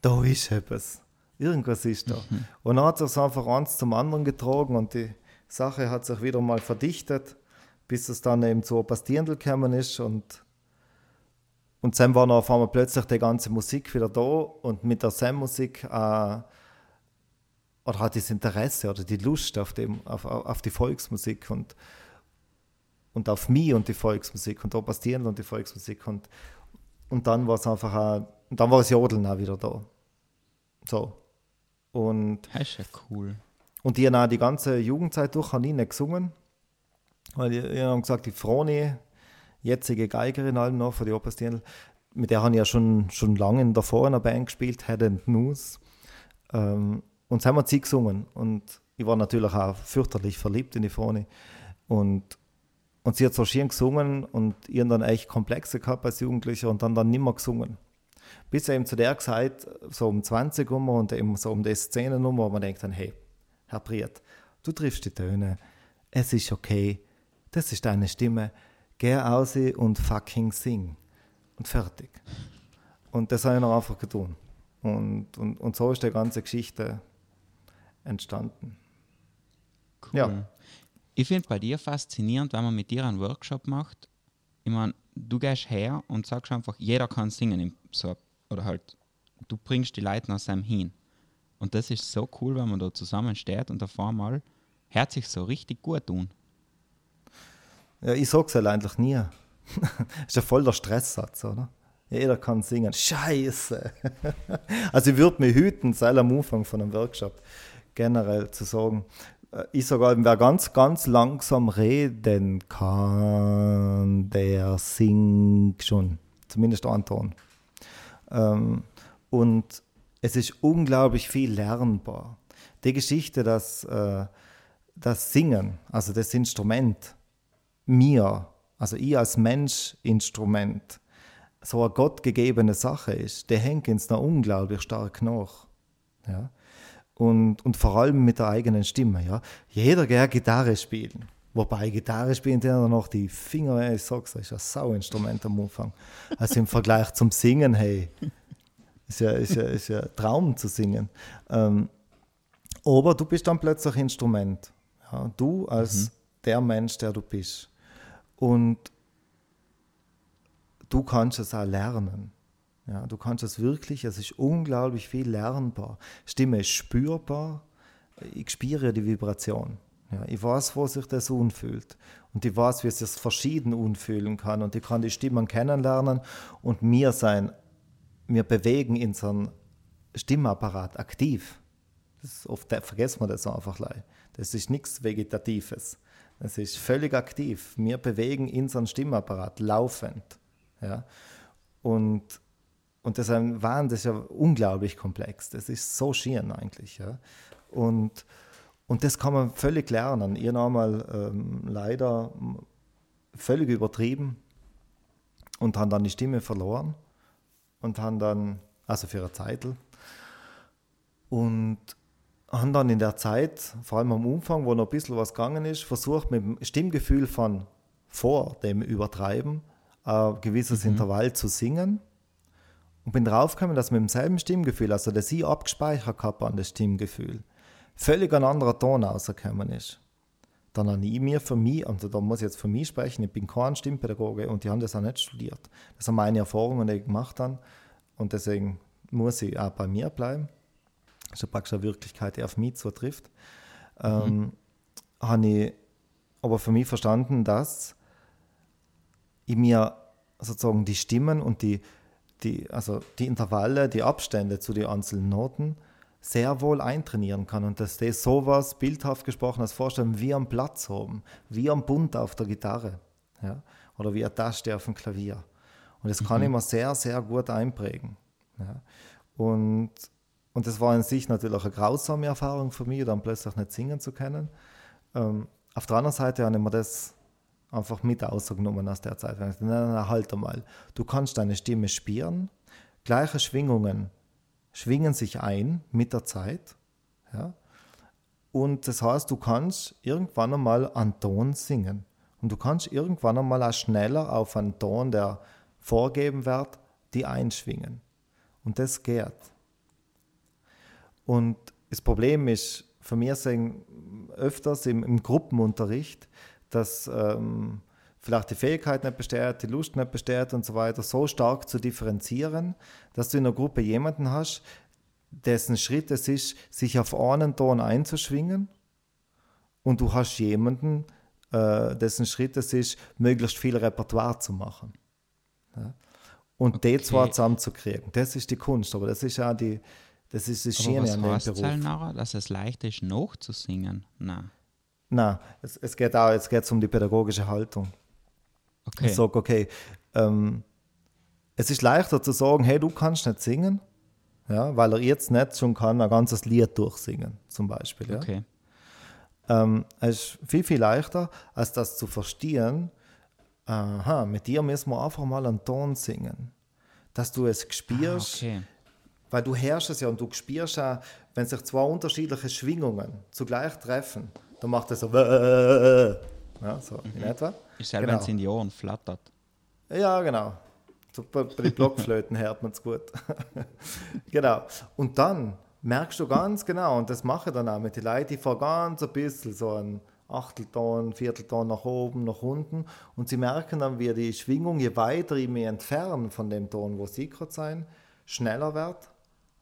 da ist etwas. Irgendwas ist da. Mhm. Und dann hat es einfach eins zum anderen getragen und die Sache hat sich wieder mal verdichtet, bis es dann eben zu Dirndl gekommen ist und und dann war dann auf einmal plötzlich die ganze Musik wieder da und mit der Sam-Musik äh, oder hat das Interesse oder die Lust auf, dem, auf, auf die Volksmusik und, und auf mich und die Volksmusik und Opas Dirndl und die Volksmusik und und dann war es einfach auch, dann war das Jodeln auch wieder da. So. Und, das ist ja cool. Und die haben auch die ganze Jugendzeit durch habe ich nicht gesungen. Weil die, die haben gesagt, die Froni, jetzige Geigerin allem noch für die Operstierl, mit der habe ich ja schon, schon lange in der Band gespielt, Head and News. Ähm, und sie haben sie gesungen. Und ich war natürlich auch fürchterlich verliebt in die Froni. Und und sie hat so schön gesungen und ihren dann echt Komplexe gehabt als Jugendlicher und dann dann nimmer gesungen. Bis eben zu der Zeit, so um 20 Uhr und eben so um die Szenennummer, wo man denkt dann, hey, Herr Priet, du triffst die Töne, es ist okay, das ist deine Stimme, geh aus und fucking sing. Und fertig. Und das habe ich noch einfach getan. Und, und, und so ist die ganze Geschichte entstanden. Cool. Ja ich finde bei dir faszinierend, wenn man mit dir einen Workshop macht. Ich meine, du gehst her und sagst einfach, jeder kann singen, so, oder halt du bringst die Leute nach seinem hin. Und das ist so cool, wenn man da zusammen steht und auf einmal hört sich so richtig gut tun. Ja, ich sag's halt eigentlich nie. ist ja voll der Stresssatz, oder? Jeder kann singen. Scheiße! also ich würde mich hüten, sei am Anfang von einem Workshop generell zu sagen, äh, ich sage halt, wer ganz, ganz langsam reden kann, der singt schon. Zumindest ein Ton. Ähm, und es ist unglaublich viel lernbar. Die Geschichte, dass äh, das Singen, also das Instrument, mir, also ich als Mensch Instrument, so eine gottgegebene Sache ist, der hängt uns noch unglaublich stark nach. Ja? Und, und vor allem mit der eigenen Stimme. Ja? Jeder gerne Gitarre spielen. Wobei Gitarre spielen dann noch die Finger, ich sag's euch, ist ein Sauinstrument am Anfang. Also im Vergleich zum Singen, hey, ist ja, ist ja, ist ja Traum zu singen. Ähm, aber du bist dann plötzlich Instrument. Ja? Du als mhm. der Mensch, der du bist. Und du kannst es auch lernen. Ja, du kannst es wirklich, es ist unglaublich viel lernbar. Stimme ist spürbar, ich spüre die Vibration. Ja, ich weiß, wo sich das unfühlt. Und ich weiß, wie es sich verschieden unfühlen kann. Und ich kann die Stimmen kennenlernen und mir sein, wir bewegen einem Stimmapparat aktiv. Das oft vergessen wir das einfach. Das ist nichts Vegetatives. Das ist völlig aktiv. Wir bewegen einem Stimmapparat laufend. Ja? Und, und das ist ein Wahn, das ist ja unglaublich komplex. Das ist so schieren eigentlich. Ja? Und, und das kann man völlig lernen. Habe einmal ähm, leider völlig übertrieben und haben dann die Stimme verloren und haben dann, also für eine Zeit, und haben dann in der Zeit, vor allem am Umfang, wo noch ein bisschen was gegangen ist, versucht mit dem Stimmgefühl von vor dem Übertreiben ein gewisses mhm. Intervall zu singen und bin draufgekommen, dass mit demselben Stimmgefühl, also das ich abgespeichert habe an das Stimmgefühl, völlig ein anderer Ton rausgekommen ist. Dann habe ich mir für mich, also da muss ich jetzt für mich sprechen, ich bin kein Stimmpädagoge und die haben das auch nicht studiert. Das sind meine Erfahrungen, die ich gemacht habe und deswegen muss ich auch bei mir bleiben. Das ist praktisch eine Wirklichkeit, die auf mich zutrifft. Ähm, mhm. habe ich aber für mich verstanden, dass ich mir sozusagen die Stimmen und die, die, also die Intervalle, die Abstände zu den einzelnen Noten sehr wohl eintrainieren kann und dass die sowas bildhaft gesprochen als vorstellen wie am Platz haben, wie am Bund auf der Gitarre ja? oder wie eine Taste auf dem Klavier. Und das kann mhm. ich mir sehr, sehr gut einprägen. Ja? Und, und das war in sich natürlich eine grausame Erfahrung für mich, dann plötzlich nicht singen zu können. Ähm, auf der anderen Seite habe ich mir das einfach mit ausgenommen aus der Zeit. Nein, nein, nein, halt einmal. Du kannst deine Stimme spüren. Gleiche Schwingungen schwingen sich ein mit der Zeit. Ja? Und das heißt, du kannst irgendwann einmal einen Ton singen. Und du kannst irgendwann einmal auch schneller auf einen Ton, der vorgeben wird, die einschwingen. Und das geht. Und das Problem ist, für mich sehen öfters im, im Gruppenunterricht, dass ähm, vielleicht die Fähigkeit nicht besteht, die Lust nicht besteht und so weiter, so stark zu differenzieren, dass du in einer Gruppe jemanden hast, dessen Schritt es ist, sich auf einen Ton einzuschwingen und du hast jemanden, äh, dessen Schritt es ist, möglichst viel Repertoire zu machen. Ja? Und okay. die zwar zusammenzukriegen, das ist die Kunst, aber das ist ja die, das ist das Schiene an dem Beruf. Nachher, dass es leicht ist, nachzusingen? Nein. Nein, es, es geht auch jetzt geht's um die pädagogische Haltung. Okay. Ich sage, okay, ähm, es ist leichter zu sagen, hey, du kannst nicht singen, ja, weil er jetzt nicht schon kann ein ganzes Lied durchsingen, zum Beispiel. Ja? Okay. Ähm, es ist viel, viel leichter, als das zu verstehen, aha, mit dir müssen wir einfach mal einen Ton singen. Dass du es spürst, ah, okay. Weil du es ja und du spürst ja, wenn sich zwei unterschiedliche Schwingungen zugleich treffen, dann macht er so, ja, so mhm. in etwa. Ist selber, genau. wenn es in die Ohren flattert. Ja, genau. So bei, bei den Blockflöten hört man es gut. genau. Und dann merkst du ganz genau, und das mache ich dann auch mit den Leuten, die fahren ganz ein bisschen so ein Achtelton, Viertelton nach oben, nach unten. Und sie merken dann, wie die Schwingung, je weiter ich mich entferne von dem Ton, wo sie gerade sein, schneller wird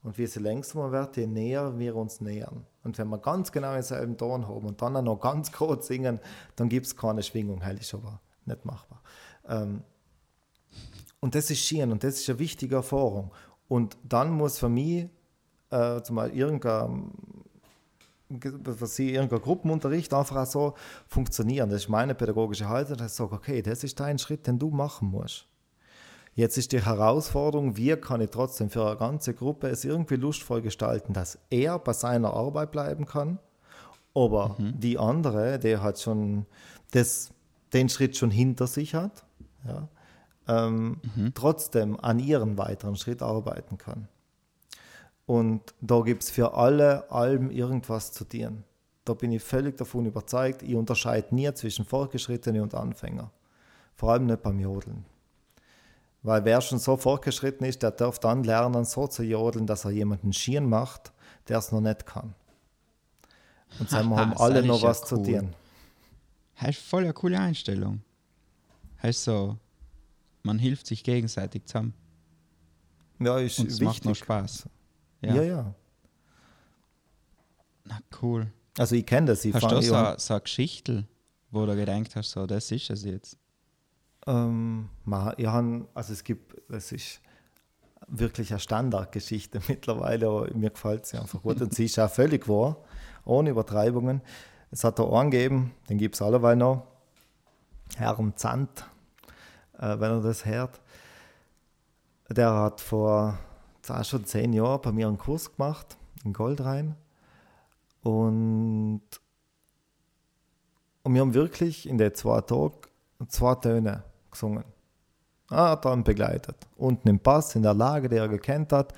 Und wie sie langsamer wird, je näher wir uns nähern. Und wenn wir ganz genau denselben Ton haben und dann auch noch ganz kurz singen, dann gibt es keine Schwingung. Heil ist aber nicht machbar. Ähm, und das ist schön und das ist eine wichtige Erfahrung. Und dann muss für mich äh, zumal irgendein, was ich, irgendein Gruppenunterricht einfach auch so funktionieren. Das ist meine pädagogische Haltung, dass ich sage, okay, das ist dein Schritt, den du machen musst. Jetzt ist die Herausforderung, wie kann ich trotzdem für eine ganze Gruppe es irgendwie lustvoll gestalten, dass er bei seiner Arbeit bleiben kann, aber mhm. die andere, der hat schon das, den Schritt schon hinter sich hat, ja, ähm, mhm. trotzdem an ihren weiteren Schritt arbeiten kann. Und da gibt es für alle Alben irgendwas zu tun. Da bin ich völlig davon überzeugt, ich unterscheide nie zwischen Fortgeschrittenen und Anfänger. Vor allem nicht beim Jodeln. Weil wer schon so fortgeschritten ist, der darf dann lernen, so zu jodeln, dass er jemanden schieren macht, der es noch nicht kann. Und dann haben alle noch was ja cool. zu tun. Das ist voll eine coole Einstellung. Heißt so, man hilft sich gegenseitig zusammen. Ja, ist Und es wichtig. macht noch Spaß. Ja, ja. ja. Na cool. Also ich kenne das. Ich hast du so, so eine Geschichte, wo du gedacht hast, so, das ist es jetzt? Ähm, ich habe, also es gibt, das ist wirklich eine Standardgeschichte mittlerweile, aber mir gefällt sie einfach gut und sie ist auch völlig wahr, ohne Übertreibungen. Es hat da einen gegeben, den gibt es alleweil noch, Herrn Zandt, äh, wenn er das hört. Der hat vor schon zehn Jahren bei mir einen Kurs gemacht in Goldrhein und, und wir haben wirklich in den zwei Tagen zwei Töne gesungen. Er hat dann begleitet. Unten im Pass, in der Lage, die er gekannt hat.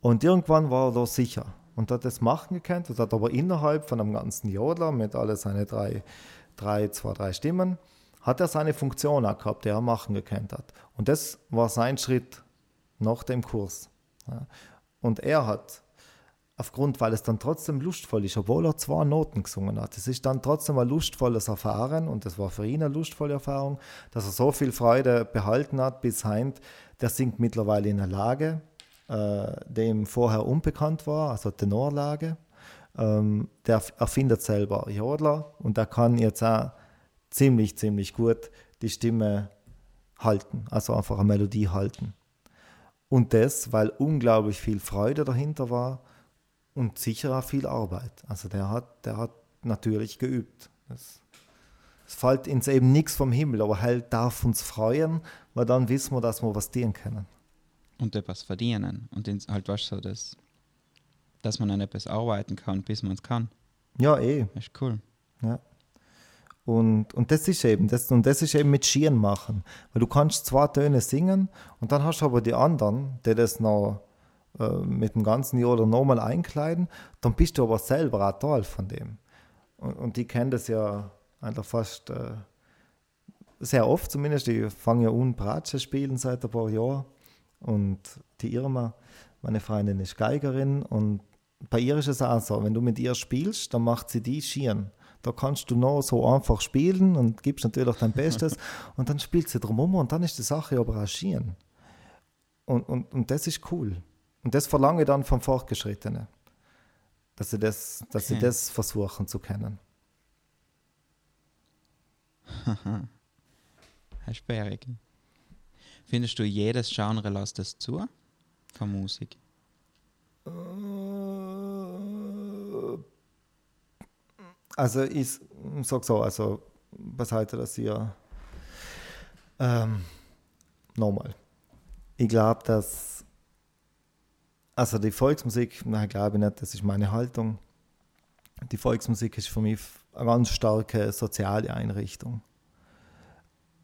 Und irgendwann war er da sicher und hat das machen gekannt und hat aber innerhalb von einem ganzen Jodler mit alle seine drei, drei, zwei, drei Stimmen, hat er seine Funktion auch gehabt, die er machen gekannt hat. Und das war sein Schritt nach dem Kurs. Und er hat aufgrund, weil es dann trotzdem lustvoll ist, obwohl er zwei Noten gesungen hat. Es ist dann trotzdem ein lustvolles Erfahren und es war für ihn eine lustvolle Erfahrung, dass er so viel Freude behalten hat bis heint. Der singt mittlerweile in einer Lage, äh, dem vorher unbekannt war, also Tenorlage. Ähm, der erfindet selber Jodler und der kann jetzt auch ziemlich, ziemlich gut die Stimme halten, also einfach eine Melodie halten. Und das, weil unglaublich viel Freude dahinter war und sicher auch viel Arbeit. Also der hat, der hat natürlich geübt. Es, es fällt uns eben nichts vom Himmel, aber halt darf uns freuen, weil dann wissen wir, dass wir was dienen können. Und etwas verdienen. Und halt was so, dass, dass man an etwas arbeiten kann, bis man es kann. Ja, eh. Das ist cool. Ja. Und, und das ist eben, das, und das ist eben mit Schieren machen. Weil du kannst zwei Töne singen und dann hast du aber die anderen, die das noch mit dem ganzen Jahr oder nochmal einkleiden, dann bist du aber selber auch Teil von dem. Und, und die kennen das ja einfach fast äh, sehr oft zumindest. Die fangen ja an, Bratsche spielen seit ein paar Jahren. Und die Irma, meine Freundin, ist Geigerin und bei ihr ist es auch so, wenn du mit ihr spielst, dann macht sie die Schieren. Da kannst du noch so einfach spielen und gibst natürlich dein Bestes und dann spielt sie drumherum und dann ist die Sache aber auch Schieren. Und, und, und das ist cool. Und das verlange ich dann vom Fortgeschrittenen, dass sie das, dass okay. sie das versuchen zu kennen. Herr Sperrig. Findest du, jedes Genre lässt es zu von Musik? Äh, also ich sag so, also beiseite, dass ihr ähm, nochmal. Ich glaube, dass also die Volksmusik, nein, glaube ich nicht, das ist meine Haltung. Die Volksmusik ist für mich eine ganz starke soziale Einrichtung.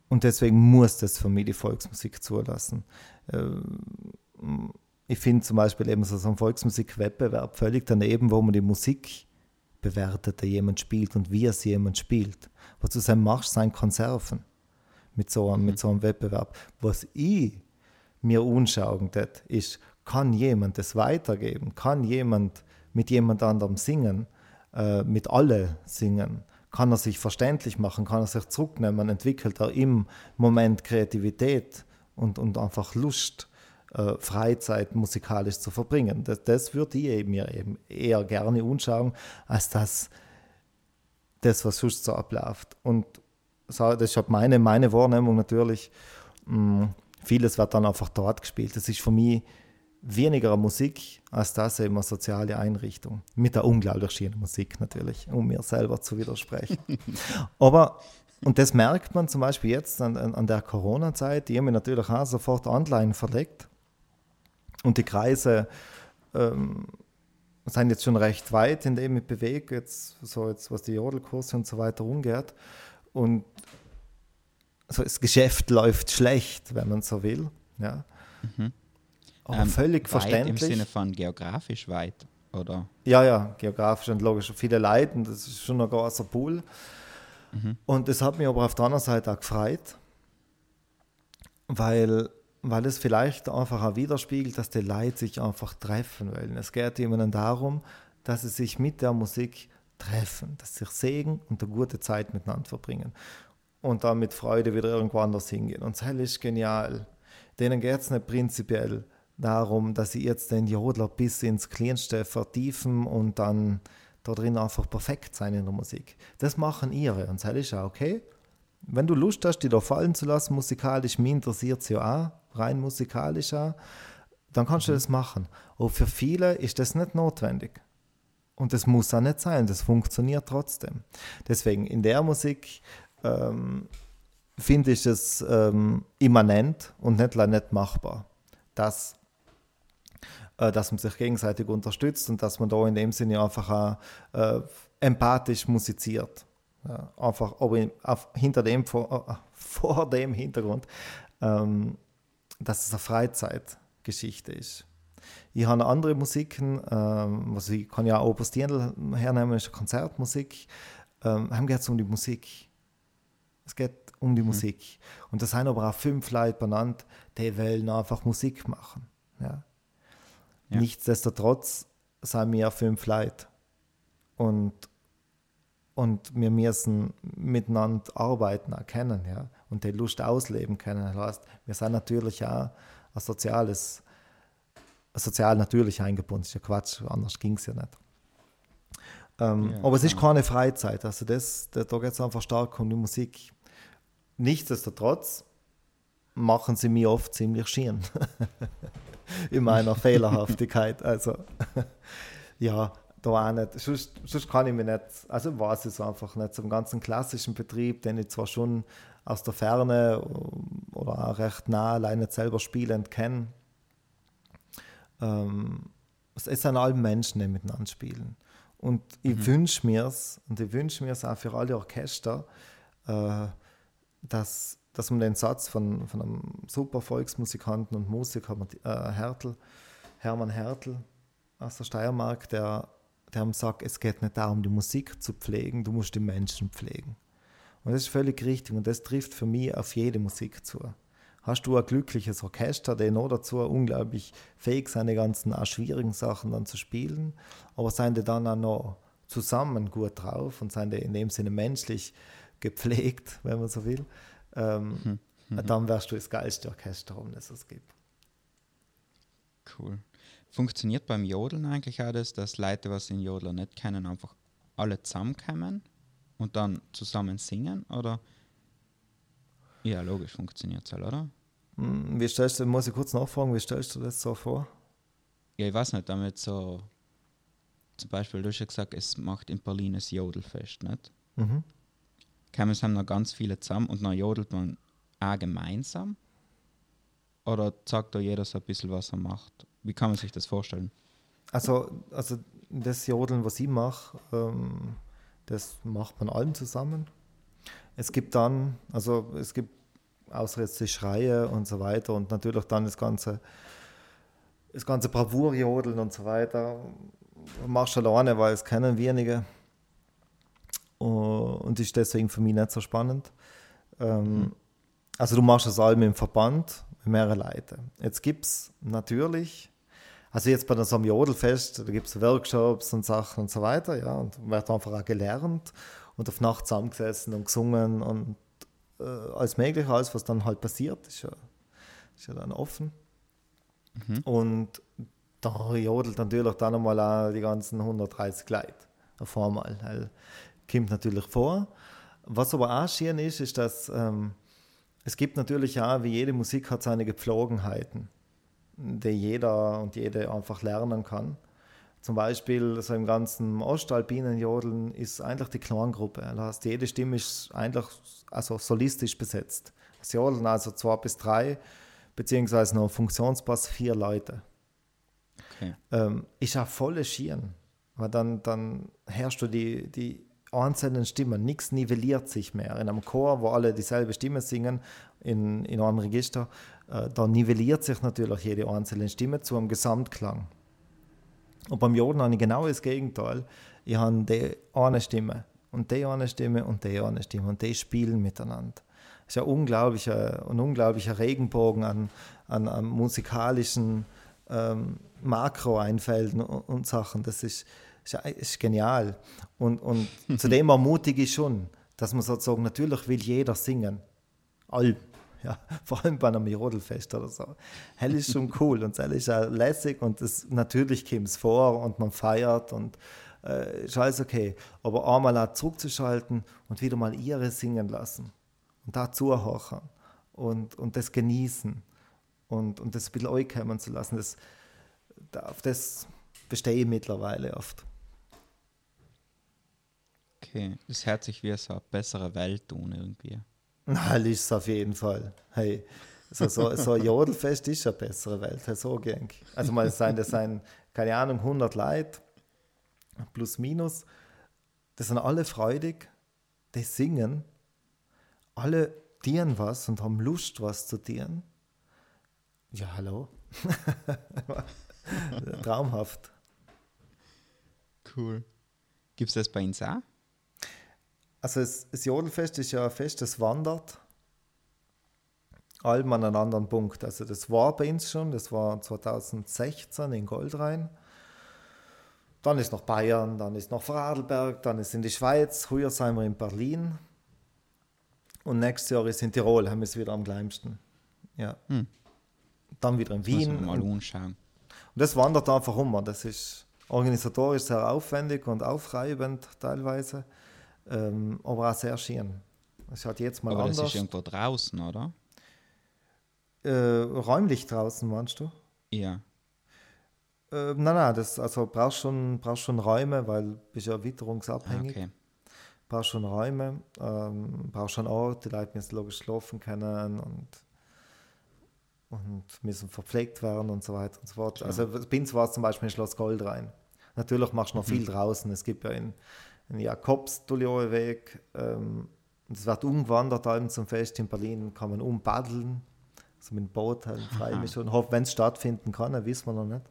Und deswegen muss das für mich die Volksmusik zulassen. Ähm, ich finde zum Beispiel eben so ein Volksmusikwettbewerb völlig daneben, wo man die Musik bewertet, die jemand spielt und wie es jemand spielt. Was du sein machst, sein Konserven mit so, einem, mhm. mit so einem Wettbewerb. Was ich mir anschauen ist, kann jemand das weitergeben? Kann jemand mit jemand anderem singen? Äh, mit alle singen? Kann er sich verständlich machen? Kann er sich zurücknehmen? Entwickelt er im Moment Kreativität und, und einfach Lust? äh, Freizeit musikalisch zu verbringen. Das, das würde ich mir eben eher gerne anschauen, als das, das was sonst so abläuft. Und das ist halt meine, meine Wahrnehmung natürlich. Mh, mm, vieles wird dann einfach dort gespielt. Das ist für mich weniger Musik als das eben eine soziale Einrichtung. Mit der unglaublich schönen Musik natürlich, um mir selber zu widersprechen. Aber, und das merkt man zum Beispiel jetzt an, an der Corona-Zeit, die haben wir natürlich auch sofort online verlegt. Und die Kreise ähm, sind jetzt schon recht weit, in dem ich bewege, jetzt, so jetzt, was die Jodelkurse und so weiter umgeht. Und so das Geschäft läuft schlecht, wenn man so will. Ja. Mhm. Aber ähm, völlig verständlich. Im Sinne von geografisch weit, oder? Ja, ja, geografisch und logisch. Viele Leute, das ist schon ein großer Pool. Mhm. Und das hat mich aber auf der anderen Seite auch gefreut, weil, weil es vielleicht einfach auch widerspiegelt, dass die Leute sich einfach treffen wollen. Es geht ihnen darum, dass sie sich mit der Musik treffen, dass sie sich sehen und eine gute Zeit miteinander verbringen und dann mit Freude wieder irgendwo anders hingehen. Und das ist genial. Denen geht es nicht prinzipiell darum, dass sie jetzt den Jodler bis ins Kleinste vertiefen und dann da drin einfach perfekt sein in der Musik. Das machen ihre und das ist auch okay. Wenn du Lust hast, die da fallen zu lassen, musikalisch, mich interessiert es ja auch, rein musikalisch auch, dann kannst du mhm. das machen. Aber für viele ist das nicht notwendig. Und das muss auch nicht sein, das funktioniert trotzdem. Deswegen in der Musik ähm, finde ich es ähm, immanent und nicht, nicht machbar, dass dass man sich gegenseitig unterstützt und dass man da in dem Sinne einfach auch, äh, empathisch musiziert. Ja, einfach aber auf, hinter dem, vor, äh, vor dem Hintergrund, ähm, dass es eine Freizeitgeschichte ist. Ich habe andere Musiken, ähm, was ich kann ja auch Opus Dirndl hernehmen, ist Konzertmusik. Ähm, haben geht es um die Musik. Es geht um die mhm. Musik. Und das sind aber auch fünf Leute benannt, die wollen einfach Musik machen. Ja. Ja. Nichtsdestotrotz sind wir fünf Leute. Und, und wir müssen miteinander arbeiten, erkennen, ja, und die Lust ausleben können. Das heißt, wir sind natürlich auch ein soziales, sozial natürlich eingebunden. Das ist ja Quatsch, anders ging es ja nicht. Ähm, ja, aber es ist keine Freizeit. Also das, da geht es einfach stark um die Musik. Nichtsdestotrotz machen sie mir oft ziemlich schön. in meiner Fehlerhaftigkeit. Also, ja, da auch nicht. Sonst, sonst kann ich mich nicht, also weiß ich es einfach nicht. So einen ganzen klassischen Betrieb, den ich zwar schon aus der Ferne oder auch recht nah alleine selber spielend kenne, ähm, es sind alle Menschen, die miteinander spielen. Und ich mhm. wünsche mir es, und ich wünsche mir es auch für alle Orchester, äh, dass dass man den Satz von, von einem super Volksmusikanten und Musiker, äh, Hertel, Hermann Hertel aus der Steiermark, der, der sagt, es geht nicht darum, die Musik zu pflegen, du musst die Menschen pflegen. Und das ist völlig richtig und das trifft für mich auf jede Musik zu. Hast du ein glückliches Orchester, der noch dazu unglaublich fähig seine ganzen auch schwierigen Sachen dann zu spielen, aber seien die dann auch noch zusammen gut drauf und seien die in dem Sinne menschlich gepflegt, wenn man so will, ähm, mhm. dann wärst du das geilste Orchester, um das es gibt. Cool. Funktioniert beim Jodeln eigentlich auch das, dass Leute, was in Jodler nicht kennen, einfach alle zusammenkommen und dann zusammen singen? Oder? Ja, logisch funktioniert es halt, oder? Hm, wie stellst du, muss ich kurz nachfragen, wie stellst du das so vor? Ja, ich weiß nicht, damit so, zum Beispiel, du hast ja gesagt, es macht in Berlin das Jodelfest, nicht? Mhm kommen haben noch ganz viele zusammen und dann jodelt man auch gemeinsam? Oder sagt da jeder so ein bisschen, was er macht? Wie kann man sich das vorstellen? Also, also das Jodeln, was ich mache, ähm, das macht man allen zusammen. Es gibt dann, also es gibt außer jetzt die Schreie und so weiter und natürlich dann das ganze, das ganze Bravourjodeln und so weiter. Machst du alleine, weil es kennen wenige und ist deswegen für mich nicht so spannend. Ähm. Also du machst das allem im Verband mit mehreren Leuten. Jetzt gibt es natürlich, also jetzt bei so einem Jodelfest, da gibt es Workshops und Sachen und so weiter, ja, und wird einfach auch gelernt und auf Nacht zusammengesessen und gesungen und äh, alles Mögliche, alles, was dann halt passiert, ist ja, ist ja dann offen. Mhm. Und da jodelt natürlich dann einmal auch die ganzen 130 Leute auf einmal. Das kommt natürlich vor. Was aber auch schön ist, ist, dass ähm, es gibt natürlich auch, wie jede Musik hat seine Gepflogenheiten, die jeder und jede einfach lernen kann. Zum Beispiel so im ganzen ostalpinen Jodeln ist eigentlich die Klangruppe. Das heißt, jede Stimme ist eigentlich also solistisch besetzt. Das Jodeln also zwei bis drei, beziehungsweise noch Funktionspass vier Leute. Okay. Ähm, ist auch voll Schieren, weil dann, dann herrscht du die, die einzelnen Stimmen. Nichts nivelliert sich mehr. In einem Chor, wo alle dieselbe Stimme singen, in, in einem Register, äh, da nivelliert sich natürlich jede einzelne Stimme zu einem Gesamtklang. Und beim Joden habe ich genau das Gegenteil. Ich habe die eine Stimme und die eine Stimme und die eine Stimme und die spielen miteinander. Es ist ein unglaublicher, ein unglaublicher Regenbogen an, an, an musikalischen ähm, Makro-Einfällen und, und Sachen. Das ist, ist, ist genial. Und, und zudem ermutige ich schon, dass man sozusagen, natürlich will jeder singen. All, ja, vor allem bei einem Jodelfest oder so. Hell ist schon cool und hell ist auch lässig und das, natürlich kommt es vor und man feiert und äh, ist alles okay. Aber einmal auch zurückzuschalten und wieder mal ihre singen lassen und da zuhören und, und das genießen und, und das ein bisschen euch kommen zu lassen, das, auf das bestehe ich mittlerweile oft. Okay, das hört sich wie so eine bessere Welt tun irgendwie. Nein, ist es auf jeden Fall. Hey, so, so, so ein Jodelfest ist eine bessere Welt, so gang. Also mal sein, das sind, keine Ahnung, 100 Leute, plus minus. Das sind alle freudig, die singen, alle dienen was und haben Lust, was zu dienen. Ja, hallo. Traumhaft. Cool. Gibt es das bei Ihnen auch? Also das, das Jodelfest ist ja ein Fest, das wandert allem an einen anderen Punkt. Also das war bei uns schon, das war 2016 in Goldrhein. Dann ist noch Bayern, dann ist noch Vorarlberg, dann ist in die Schweiz, früher sind wir in Berlin. Und nächstes Jahr ist in Tirol, haben wir es wieder am kleinsten. Ja. Hm. Dann wieder in Wien. mal anschauen. Und das wandert einfach um. Das ist organisatorisch sehr aufwendig und aufreibend teilweise ähm, aber auch sehr schön. Es hat jetzt mal aber anders. das ist irgendwo draußen, oder? Äh, räumlich draußen, meinst du? Ja. Äh, nein, nein, das, also brauchst schon, brauchst schon Räume, weil du bist ja witterungsabhängig. Okay. Brauchst schon Räume, ähm, brauchst schon Ort, die Leute müssen logisch schlafen können und, und müssen verpflegt werden und so weiter und so fort. Ja. Also bei uns war es zum Beispiel in Schloss Goldrhein. Natürlich machst du noch mhm. viel draußen. Es gibt ja in, ein Jakobs-Weg. Ähm, das wird umgewandert allem zum Fest in Berlin, kann man umpaddeln, also mit dem Boot halt mich schon. Hoffe, wenn es stattfinden kann, wissen wir noch nicht.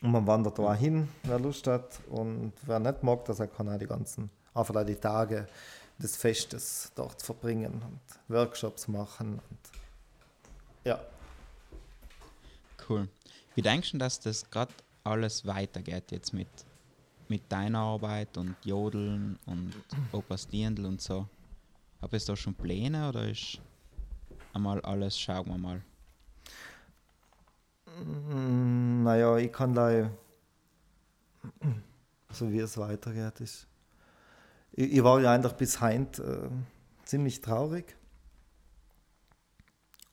Und man wandert da hin, wer Lust hat. Und wer nicht mag, dass er kann auch die ganzen, einfach die Tage des Festes dort verbringen und Workshops machen. Und ja. Cool. Wie denkst du, dass das gerade alles weitergeht jetzt mit mit deiner Arbeit und Jodeln und Opas Dirndl und so? Habe es da schon Pläne oder ist einmal alles, schauen wir mal? Mm, naja, ich kann da, so wie es weitergeht. Ich, ich war ja eigentlich bis heint äh, ziemlich traurig.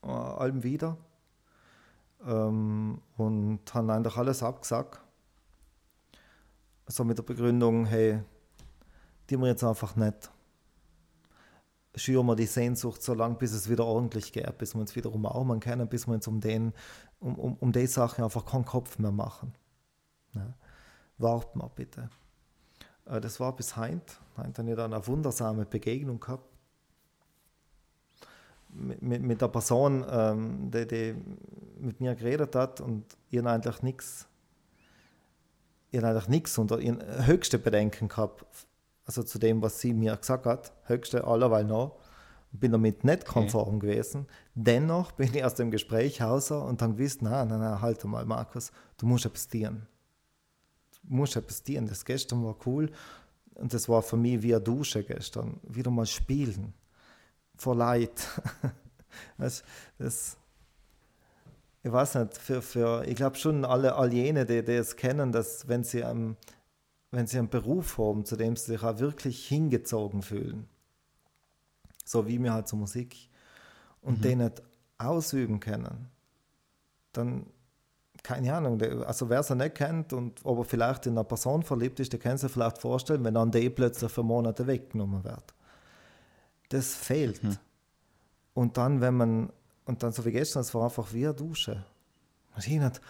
Äh, allem wieder. Ähm, und habe eigentlich alles abgesagt so mit der Begründung, hey, die wir jetzt einfach nicht. Schüren wir die Sehnsucht so lange, bis es wieder ordentlich geht, bis wir uns wieder umarmen können, bis wir uns um, den, um, um, um die Sachen einfach keinen Kopf mehr machen. Ja. Warten wir bitte. Äh, das war bis heint. Heint habe ich dann eine wundersame Begegnung gehabt. Mit, mit, mit der Person, ähm, die, die mit mir geredet hat und ihr eigentlich nichts ich habe eigentlich nichts unter ich höchste Bedenken gehabt, also zu dem, was sie mir gesagt hat, höchste allerweil noch. Bin damit nicht konform okay. gewesen. Dennoch bin ich aus dem Gespräch raus und dann gewusst, nein, nein, nein, halt mal, Markus, du musst etwas dienen. Du musst etwas dienen. Das gestern war cool und das war für mich wie eine Dusche gestern. Wieder mal spielen. Vor Leid. das, das, ich weiß nicht, für, für ich glaube schon alle, all jene, die, die es kennen, dass wenn sie, einen, wenn sie einen Beruf haben, zu dem sie sich auch wirklich hingezogen fühlen, so wie mir halt zur Musik, und mhm. den nicht ausüben können, dann, keine Ahnung, also wer es nicht kennt und aber vielleicht in eine Person verliebt ist, der kann sich vielleicht vorstellen, wenn dann die plötzlich für Monate weggenommen wird. Das fehlt. Mhm. Und dann, wenn man und dann so wie gestern, es war einfach wie eine Dusche. Man erinnert,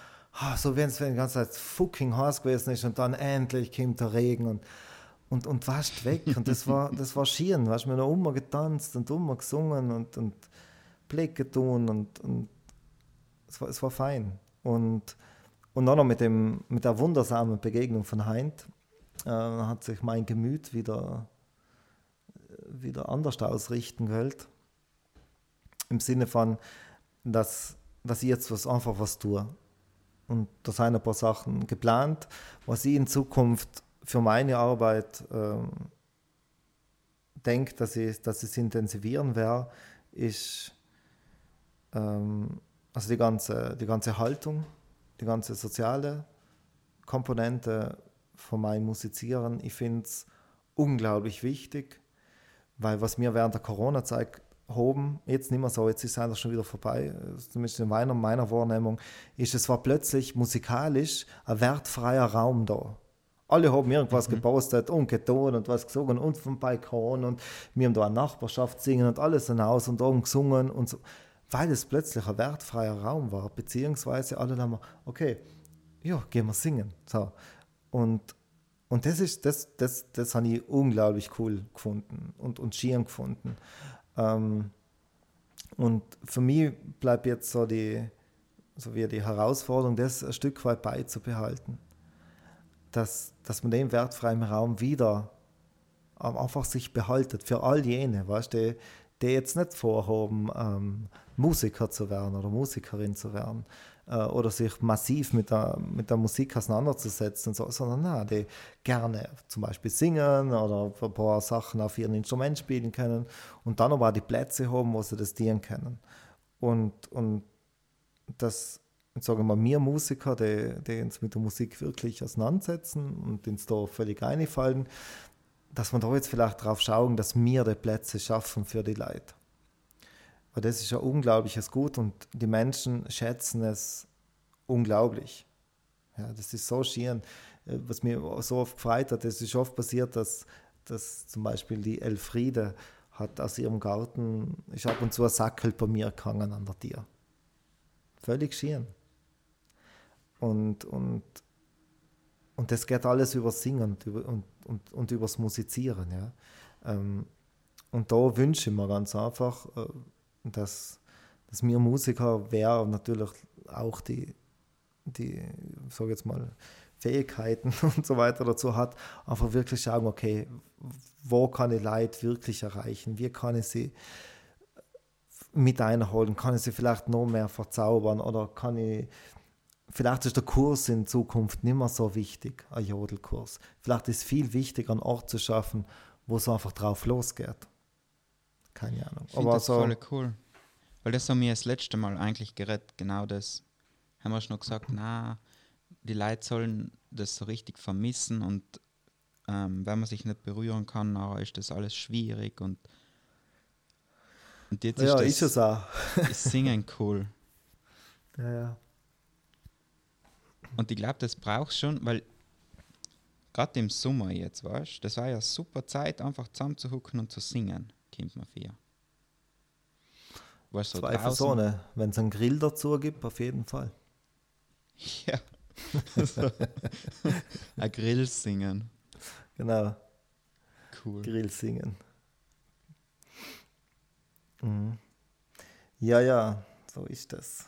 oh, so wie es die ganze Zeit fucking heiß gewesen ist und dann endlich kommt der Regen und, und, und wascht weg. Und das war, das war schieren. Weißt, wir haben immer getanzt und immer gesungen und, und Blick getan und, und es, war, es war fein. Und, und dann noch mit, dem, mit der wundersamen Begegnung von Heint äh, hat sich mein Gemüt wieder, wieder anders ausrichten gewählt im Sinne von, dass, dass ich jetzt was, einfach was tue. Und da sind ein paar Sachen geplant, was ich in Zukunft für meine Arbeit ähm, denke, dass ich, dass es intensivieren werde, ist ähm, also die ganze, die ganze Haltung, die ganze soziale Komponente von meinem Musizieren. Ich finde es unglaublich wichtig, weil was mir während der Corona-Zeit hoben, jetzt nicht mehr so, jetzt ist es eigentlich schon wieder vorbei, zumindest in meiner, meiner Wahrnehmung, ist es war plötzlich musikalisch ein wertfreier Raum da. Alle haben irgendwas mhm. gepostet und getan und was gesungen und vom Balkon und wir haben da eine Nachbarschaft singen und alles hinaus und oben gesungen und so, weil es plötzlich ein wertfreier Raum war, beziehungsweise alle haben, okay, ja, gehen wir singen. So. Und, und das ist, das, das, das habe ich unglaublich cool gefunden und, und schier gefunden. Ähm, und für mich bleibt jetzt so die, so wie die Herausforderung, das ein Stück weit beizubehalten. Dass, dass man den wertfreien Raum wieder einfach sich behaltet für all jene, weißt du, die jetzt nicht vorhaben, ähm, Musiker zu werden oder Musikerin zu werden äh, oder sich massiv mit der, mit der Musik auseinanderzusetzen, so, sondern na, die gerne zum Beispiel singen oder ein paar Sachen auf ihrem Instrument spielen können und dann aber auch die Plätze haben, wo sie das dienen können. Und, und das, sagen wir, wir Musiker, die, die uns mit der Musik wirklich auseinandersetzen und ins da völlig einfallen, dass wir da jetzt vielleicht drauf schauen, dass wir die Plätze schaffen für die Leute. Weil das ist ja unglaubliches Gut und die Menschen schätzen es unglaublich. Ja, das ist so schön, äh, was mir so oft gefreut hat. Es ist oft passiert, dass, dass zum Beispiel die Elfriede hat aus ihrem Garten, ist ab und zu ein Sackel bei mir gehangen an der Tür. Völlig schön. Und, und und das geht alles über Singen und, über, und, und, und übers Musizieren. Ja. Ähm, und da wünsche ich mir ganz einfach, äh, dass, dass wir Musiker, wer natürlich auch die, die sage jetzt mal, Fähigkeiten und so weiter dazu hat, einfach wirklich schauen, okay, wo kann ich Leute wirklich erreichen? Wie kann ich sie mit einholen? Kann ich sie vielleicht noch mehr verzaubern oder kann ich Vielleicht ist der Kurs in Zukunft nicht mehr so wichtig, ein Jodelkurs. Vielleicht ist es viel wichtiger, einen Ort zu schaffen, wo es einfach drauf losgeht. Keine Ahnung. Ich finde das so voll cool. Weil das haben wir das letzte Mal eigentlich geredet, genau das. Haben wir schon gesagt, na, die Leute sollen das so richtig vermissen und ähm, wenn man sich nicht berühren kann, na, ist das alles schwierig und, und jetzt ja, ist, das, ist es auch. ist Singen cool. Ja, ja. Und ich glaube, das brauchst schon, weil gerade im Sommer jetzt, weißt das war ja super Zeit, einfach zusammenzuhucken und zu singen, kommt man für. Weißt, so Zwei Personen, wenn es einen Grill dazu gibt, auf jeden Fall. Ja. Ein Grill singen. Genau. Cool. Grill singen. Mhm. Ja, ja, so ist das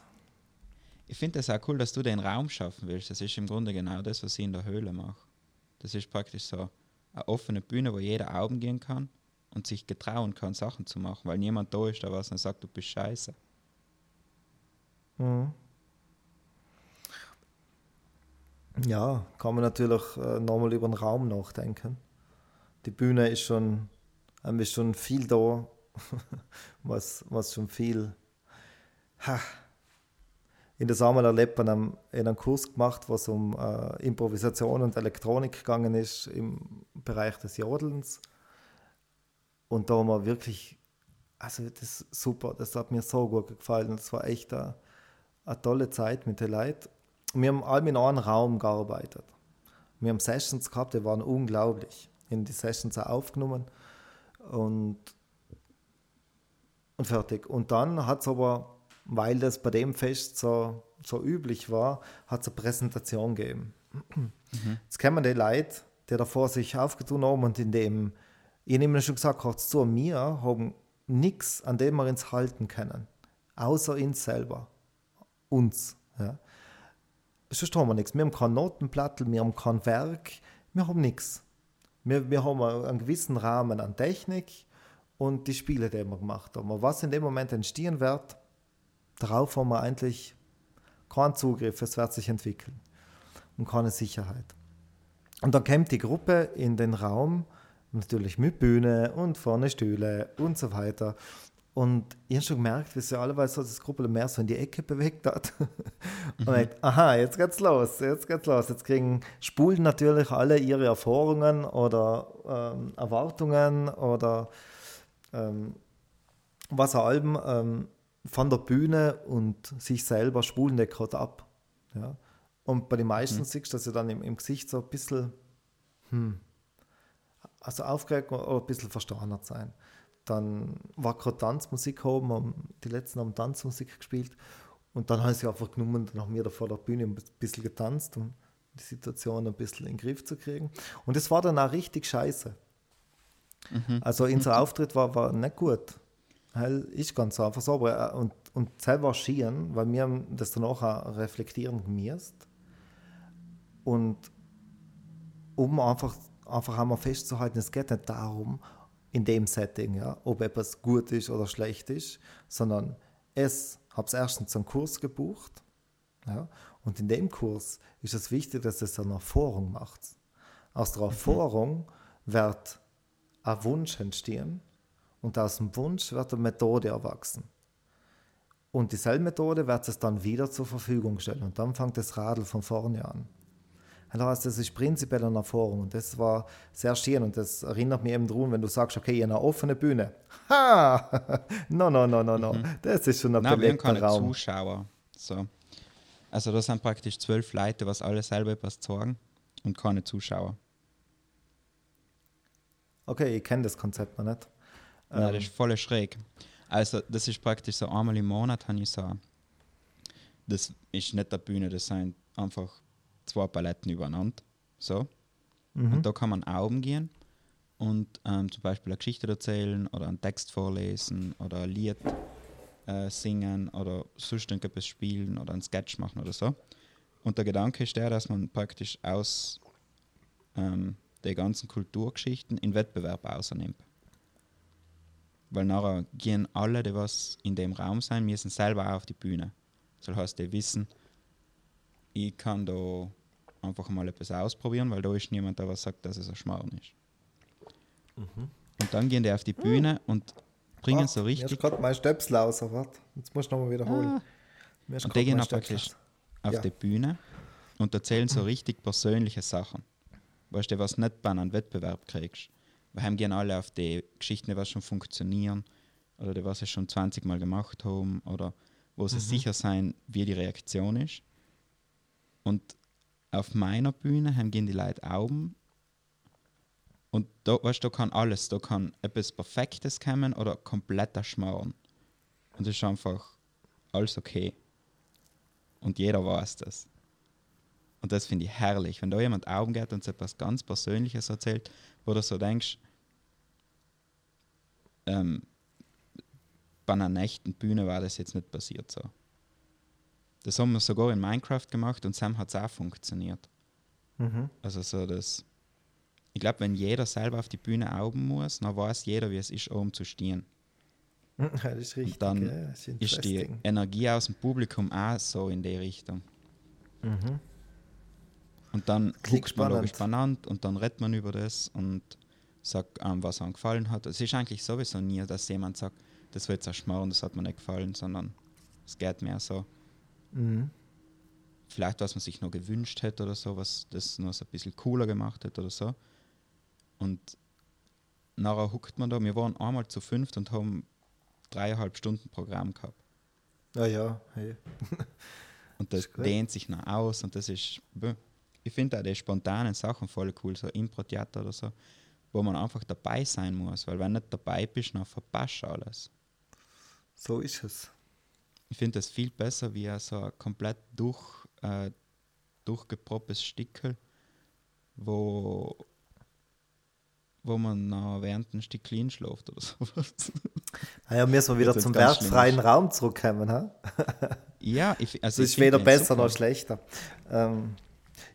ich finde das auch cool, dass du den Raum schaffen willst. Das ist im Grunde genau das, was ich in der Höhle mache. Das ist praktisch so eine offene Bühne, wo jeder Augen gehen kann und sich getrauen kann, Sachen zu machen, weil niemand da ist, der was dann sagt, du bist scheiße. Mhm. Ja, kann man natürlich äh, nochmal über den Raum nachdenken. Die Bühne ist schon, ist schon viel da, was, was schon viel ha, in der Sommer erlebt man einem Kurs gemacht, was um äh, Improvisation und Elektronik gegangen ist im Bereich des Jodelns. Und da haben wir wirklich, also das ist super, das hat mir so gut gefallen. Das war echt eine, eine tolle Zeit mit den Leuten. Wir haben alle in einem Raum gearbeitet. Wir haben Sessions gehabt, die waren unglaublich. In die Sessions auch aufgenommen und, und fertig. Und dann hat es aber weil das bei dem Fest so, so üblich war, hat es eine Präsentation gegeben. Mhm. Jetzt kennen wir die Leute, die davor sich aufgetun haben und in dem, ich immer schon gesagt, kurz zu mir haben nichts, an dem wir uns halten können, außer uns selber, uns. Ja. Sonst haben wir nichts. Wir haben kein Notenplattel, wir haben kein Werk, wir haben nichts. Wir, wir haben einen gewissen Rahmen an Technik und die Spiele, die wir gemacht haben. Was in dem Moment entstehen wird, Darauf haben wir eigentlich keinen Zugriff, es wird sich entwickeln und keine Sicherheit. Und dann kommt die Gruppe in den Raum, natürlich mit Bühne und vorne Stühle und so weiter. Und ich habe schon gemerkt, wie sich alle so das Gruppe mehr so in die Ecke bewegt hat. und mhm. ich, aha, jetzt geht's los, jetzt geht's los. Jetzt kriegen, spulen natürlich alle ihre Erfahrungen oder ähm, Erwartungen oder ähm, was auch allem ähm, von der Bühne und sich selber spulen die gerade ab. Ja. Und bei den meisten mhm. siehst du das ja dann im, im Gesicht so ein bisschen, hm, also aufgeregt oder ein bisschen versteinert sein. Dann war gerade Tanzmusik oben, haben, die letzten haben Tanzmusik gespielt und dann haben sie einfach genommen, dann haben wir da vor der Bühne ein bisschen getanzt, um die Situation ein bisschen in den Griff zu kriegen. Und das war dann auch richtig scheiße. Mhm. Also unser mhm. Auftritt war, war nicht gut halt ist ganz einfach so. Aber, äh, und, und selber schieren, weil wir das dann auch reflektieren gemäßt. Und um einfach, einfach einmal festzuhalten, es geht nicht darum, in dem Setting, ja, ob etwas gut ist oder schlecht ist, sondern es habe erstens einen Kurs gebucht. Ja, und in dem Kurs ist es wichtig, dass es eine Erfahrung macht. Aus der mhm. Erfahrung wird ein Wunsch entstehen und aus dem Wunsch wird eine Methode erwachsen. Und dieselbe Methode wird es dann wieder zur Verfügung stellen. Und dann fängt das Radl von vorne an. Das heißt, das ist prinzipiell eine Erfahrung. Und das war sehr schön. Und das erinnert mich eben darum, wenn du sagst, okay, eine offene Bühne. Ha! no, no, no, no, no. Mhm. Das ist schon ein Nein, wir haben keine Raum. Zuschauer. So. Also, das sind praktisch zwölf Leute, was alle selber etwas sagen und keine Zuschauer. Okay, ich kenne das Konzept noch nicht. Nein, das ähm. ist voll schräg. Also, das ist praktisch so einmal im Monat, habe ich so. Das ist nicht der Bühne, das sind einfach zwei Paletten übereinander. So. Mhm. Und da kann man oben gehen und ähm, zum Beispiel eine Geschichte erzählen oder einen Text vorlesen oder ein Lied äh, singen oder sonst irgendetwas spielen oder einen Sketch machen oder so. Und der Gedanke ist der, dass man praktisch aus ähm, den ganzen Kulturgeschichten in Wettbewerb ausnimmt. Weil nachher gehen alle, die was in dem Raum sein, müssen selber auf die Bühne. Das heißt, die wissen, ich kann da einfach mal etwas ausprobieren, weil da ist niemand, der was sagt, dass es ein Schmarrn ist. Mhm. Und dann gehen die auf die Bühne mhm. und bringen Ach, so richtig. Ich gerade mein Stöpsel aus, warte. Jetzt musst du nochmal wiederholen. Ah. Und die gehen praktisch auf ja. die Bühne und erzählen so richtig persönliche Sachen. Weißt du, was nicht bei einem Wettbewerb kriegst wir haben gerne alle auf die Geschichten, die was schon funktionieren oder die was sie schon 20 Mal gemacht haben oder wo sie mhm. sicher sein, wie die Reaktion ist. Und auf meiner Bühne gehen die Leute Augen und da, weißt, da kann alles, da kann etwas Perfektes kommen oder kompletter Schmarrn. Und es ist einfach alles okay. Und jeder weiß das. Und das finde ich herrlich, wenn da jemand Augen geht und etwas ganz Persönliches erzählt, wo du so denkst, ähm, bei einer echten Bühne war das jetzt nicht passiert so. Das haben wir sogar in Minecraft gemacht und Sam hat es auch funktioniert. Mhm. Also so das. Ich glaube, wenn jeder selber auf die Bühne augen muss, dann weiß jeder, wie es ist, oben zu stehen. Ja, das ist richtig. Und dann ja, ist, ist, die Energie aus dem Publikum auch so in die Richtung. Mhm. Und dann guckt man logisch spannend und dann redet man über das und sagt, ähm, was einem gefallen hat. Es ist eigentlich sowieso nie, dass jemand sagt, das wird zerschmarren, das hat mir nicht gefallen, sondern es geht mehr so, Mhm. Vielleicht, was man sich noch gewünscht hätte oder so, was das noch so ein bisschen cooler gemacht hätte oder so. Und nachher huckt man da, wir waren einmal zu fünft und haben dreieinhalb Stunden Programm gehabt. Ja, ja, hey. Und das gut. dehnt sich noch aus und das ist, ich finde auch die spontanen Sachen voll cool, so Impro-Theater oder so, wo man einfach dabei sein muss, weil wenn du nicht dabei bist, dann verpasst du alles. So ist es. Ich finde das viel besser wie ein so ein komplett durch, äh, durchgepropptes Stickel, wo, wo man noch während ein Stück clean schläft oder sowas. Ah ja, müssen wir wieder zum wertfreien Raum zurückkommen. Ha? ja, ich, also Das ist weder besser super. noch schlechter. Ähm,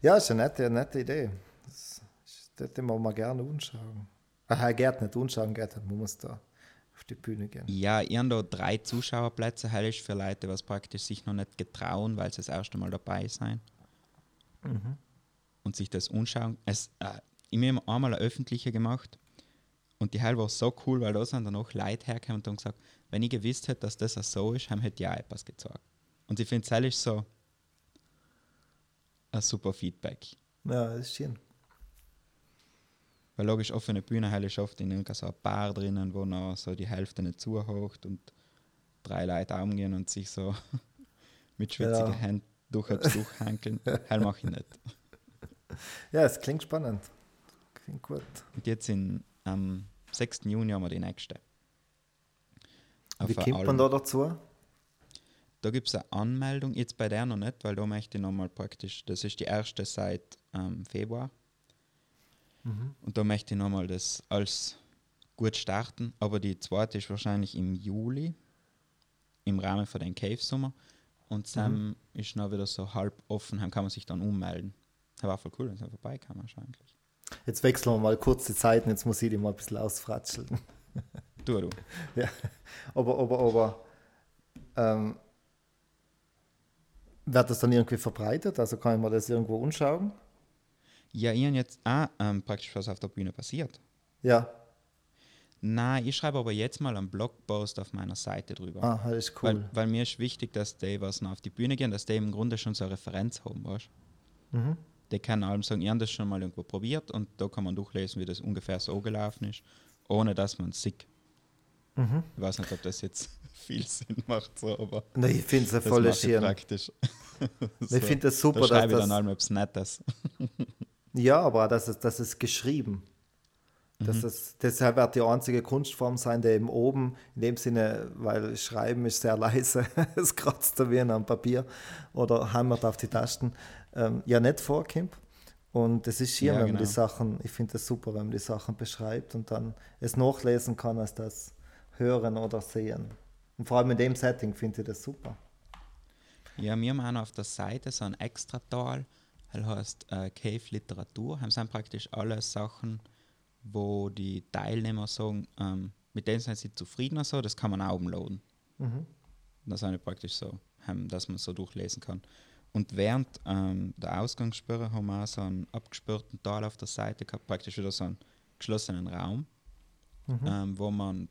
ja, ist eine nette, eine nette Idee. Das, das hätte man mal gerne anschauen. Er geht nicht anschauen, nicht. Man muss da auf die Bühne gehen. Ja, ich habe da drei Zuschauerplätze, hell ist für Leute, was praktisch sich noch nicht getrauen, weil sie das erste Mal dabei sein und sich das anschauen. Es, äh, ich habe einmal eine öffentliche gemacht und die Hell war so cool, weil da sind dann auch Leute hergekommen und haben gesagt, wenn ich gewusst hätte, dass das so ist, haben hätte ich auch etwas gezeigt. Und ich finde, es so ein super Feedback. Ja, das ist schön. Weil logisch offene Bühne hell ist oft in irgendein so ein Bar drinnen, wo noch so die Hälfte nicht zuhaucht und drei Leute umgehen und sich so mit schwitzigen Ja. Händen durch das durchhankeln. hell mache ich nicht. Ja, es klingt spannend. Klingt gut. Und jetzt in, am 6. Juni haben wir die nächste. Auf Wie kommt man da dazu? Da gibt es eine Anmeldung, jetzt bei der noch nicht, weil da möchte ich nochmal praktisch, das ist die erste seit ähm, Februar. Und da möchte ich nochmal das als gut starten, aber die zweite ist wahrscheinlich im Juli, im Rahmen von den Cave Summer. Und dann ist noch wieder so halb offen, dann kann man sich dann ummelden. Das war voll cool, wenn es vorbei kann wahrscheinlich. Jetzt wechseln wir mal kurz die Zeiten, jetzt muss ich die mal ein bisschen ausfratscheln. Du, du. Ja, aber, aber, aber, ähm, wird das dann irgendwie verbreitet? Also kann ich mir das irgendwo anschauen? Ja, ich habe jetzt auch ähm, praktisch was auf der Bühne passiert. Ja, Nein, ich schreibe aber jetzt mal einen Blogpost auf meiner Seite drüber. ah, das ist cool. Weil, weil mir ist wichtig, dass die, was noch auf die Bühne gehen, dass die im Grunde schon so eine Referenz haben, weißt Mhm. Die können allem sagen, ich habe das schon mal irgendwo probiert und da kann man durchlesen, wie das ungefähr so gelaufen ist, ohne dass man es sieht. Mhm. Ich weiß nicht, ob das jetzt viel Sinn macht, so, aber Nee, ich finde es das voll mache ich schön. praktisch. Ich finde es super, da dass schreibe ich dann das, allem etwas Nettes. ja, aber das ist, das ist geschrieben. Das Mhm. ist, deshalb wird die einzige Kunstform sein, der eben oben, in dem Sinne, weil Schreiben ist sehr leise, es kratzt da wie am Papier oder hammert auf die Tasten, ähm, ja nicht vorkommt. Und es ist schön, Ja, wenn man genau. die Sachen, ich finde es super, wenn man die Sachen beschreibt und dann es nachlesen kann, als das hören oder sehen. Und vor allem in dem Setting finde ich das super. Ja, wir haben auf der Seite so ein Extra-Tal, das heißt äh, Cave Literatur. Das sind praktisch alle Sachen, wo die Teilnehmer sagen, ähm, mit denen sind sie zufrieden so, das kann man auch umladen. Mhm. Das ist eine praktisch so, ähm, dass man so durchlesen kann. Und während ähm, der Ausgangssperre haben wir auch so einen abgesperrten Teil auf der Seite gehabt, praktisch wieder so einen geschlossenen Raum, ähm, wo man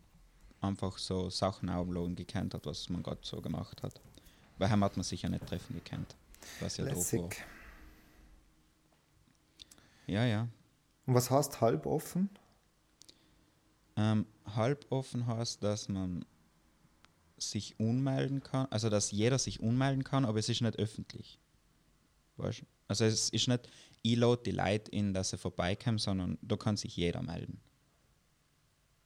einfach so Sachen aufladen gekannt hat, was man gerade so gemacht hat. Weil heim hat man sich ja nicht treffen gekannt, was ja drauf war. Ja, ja. Und was heißt halb offen? Ähm, halboffen heißt, dass man sich unmelden kann, also dass jeder sich unmelden kann, aber es ist nicht öffentlich. Weißt? Also es ist nicht, ich lade die Leute in, dass sie vorbeikommen, sondern da kann sich jeder melden.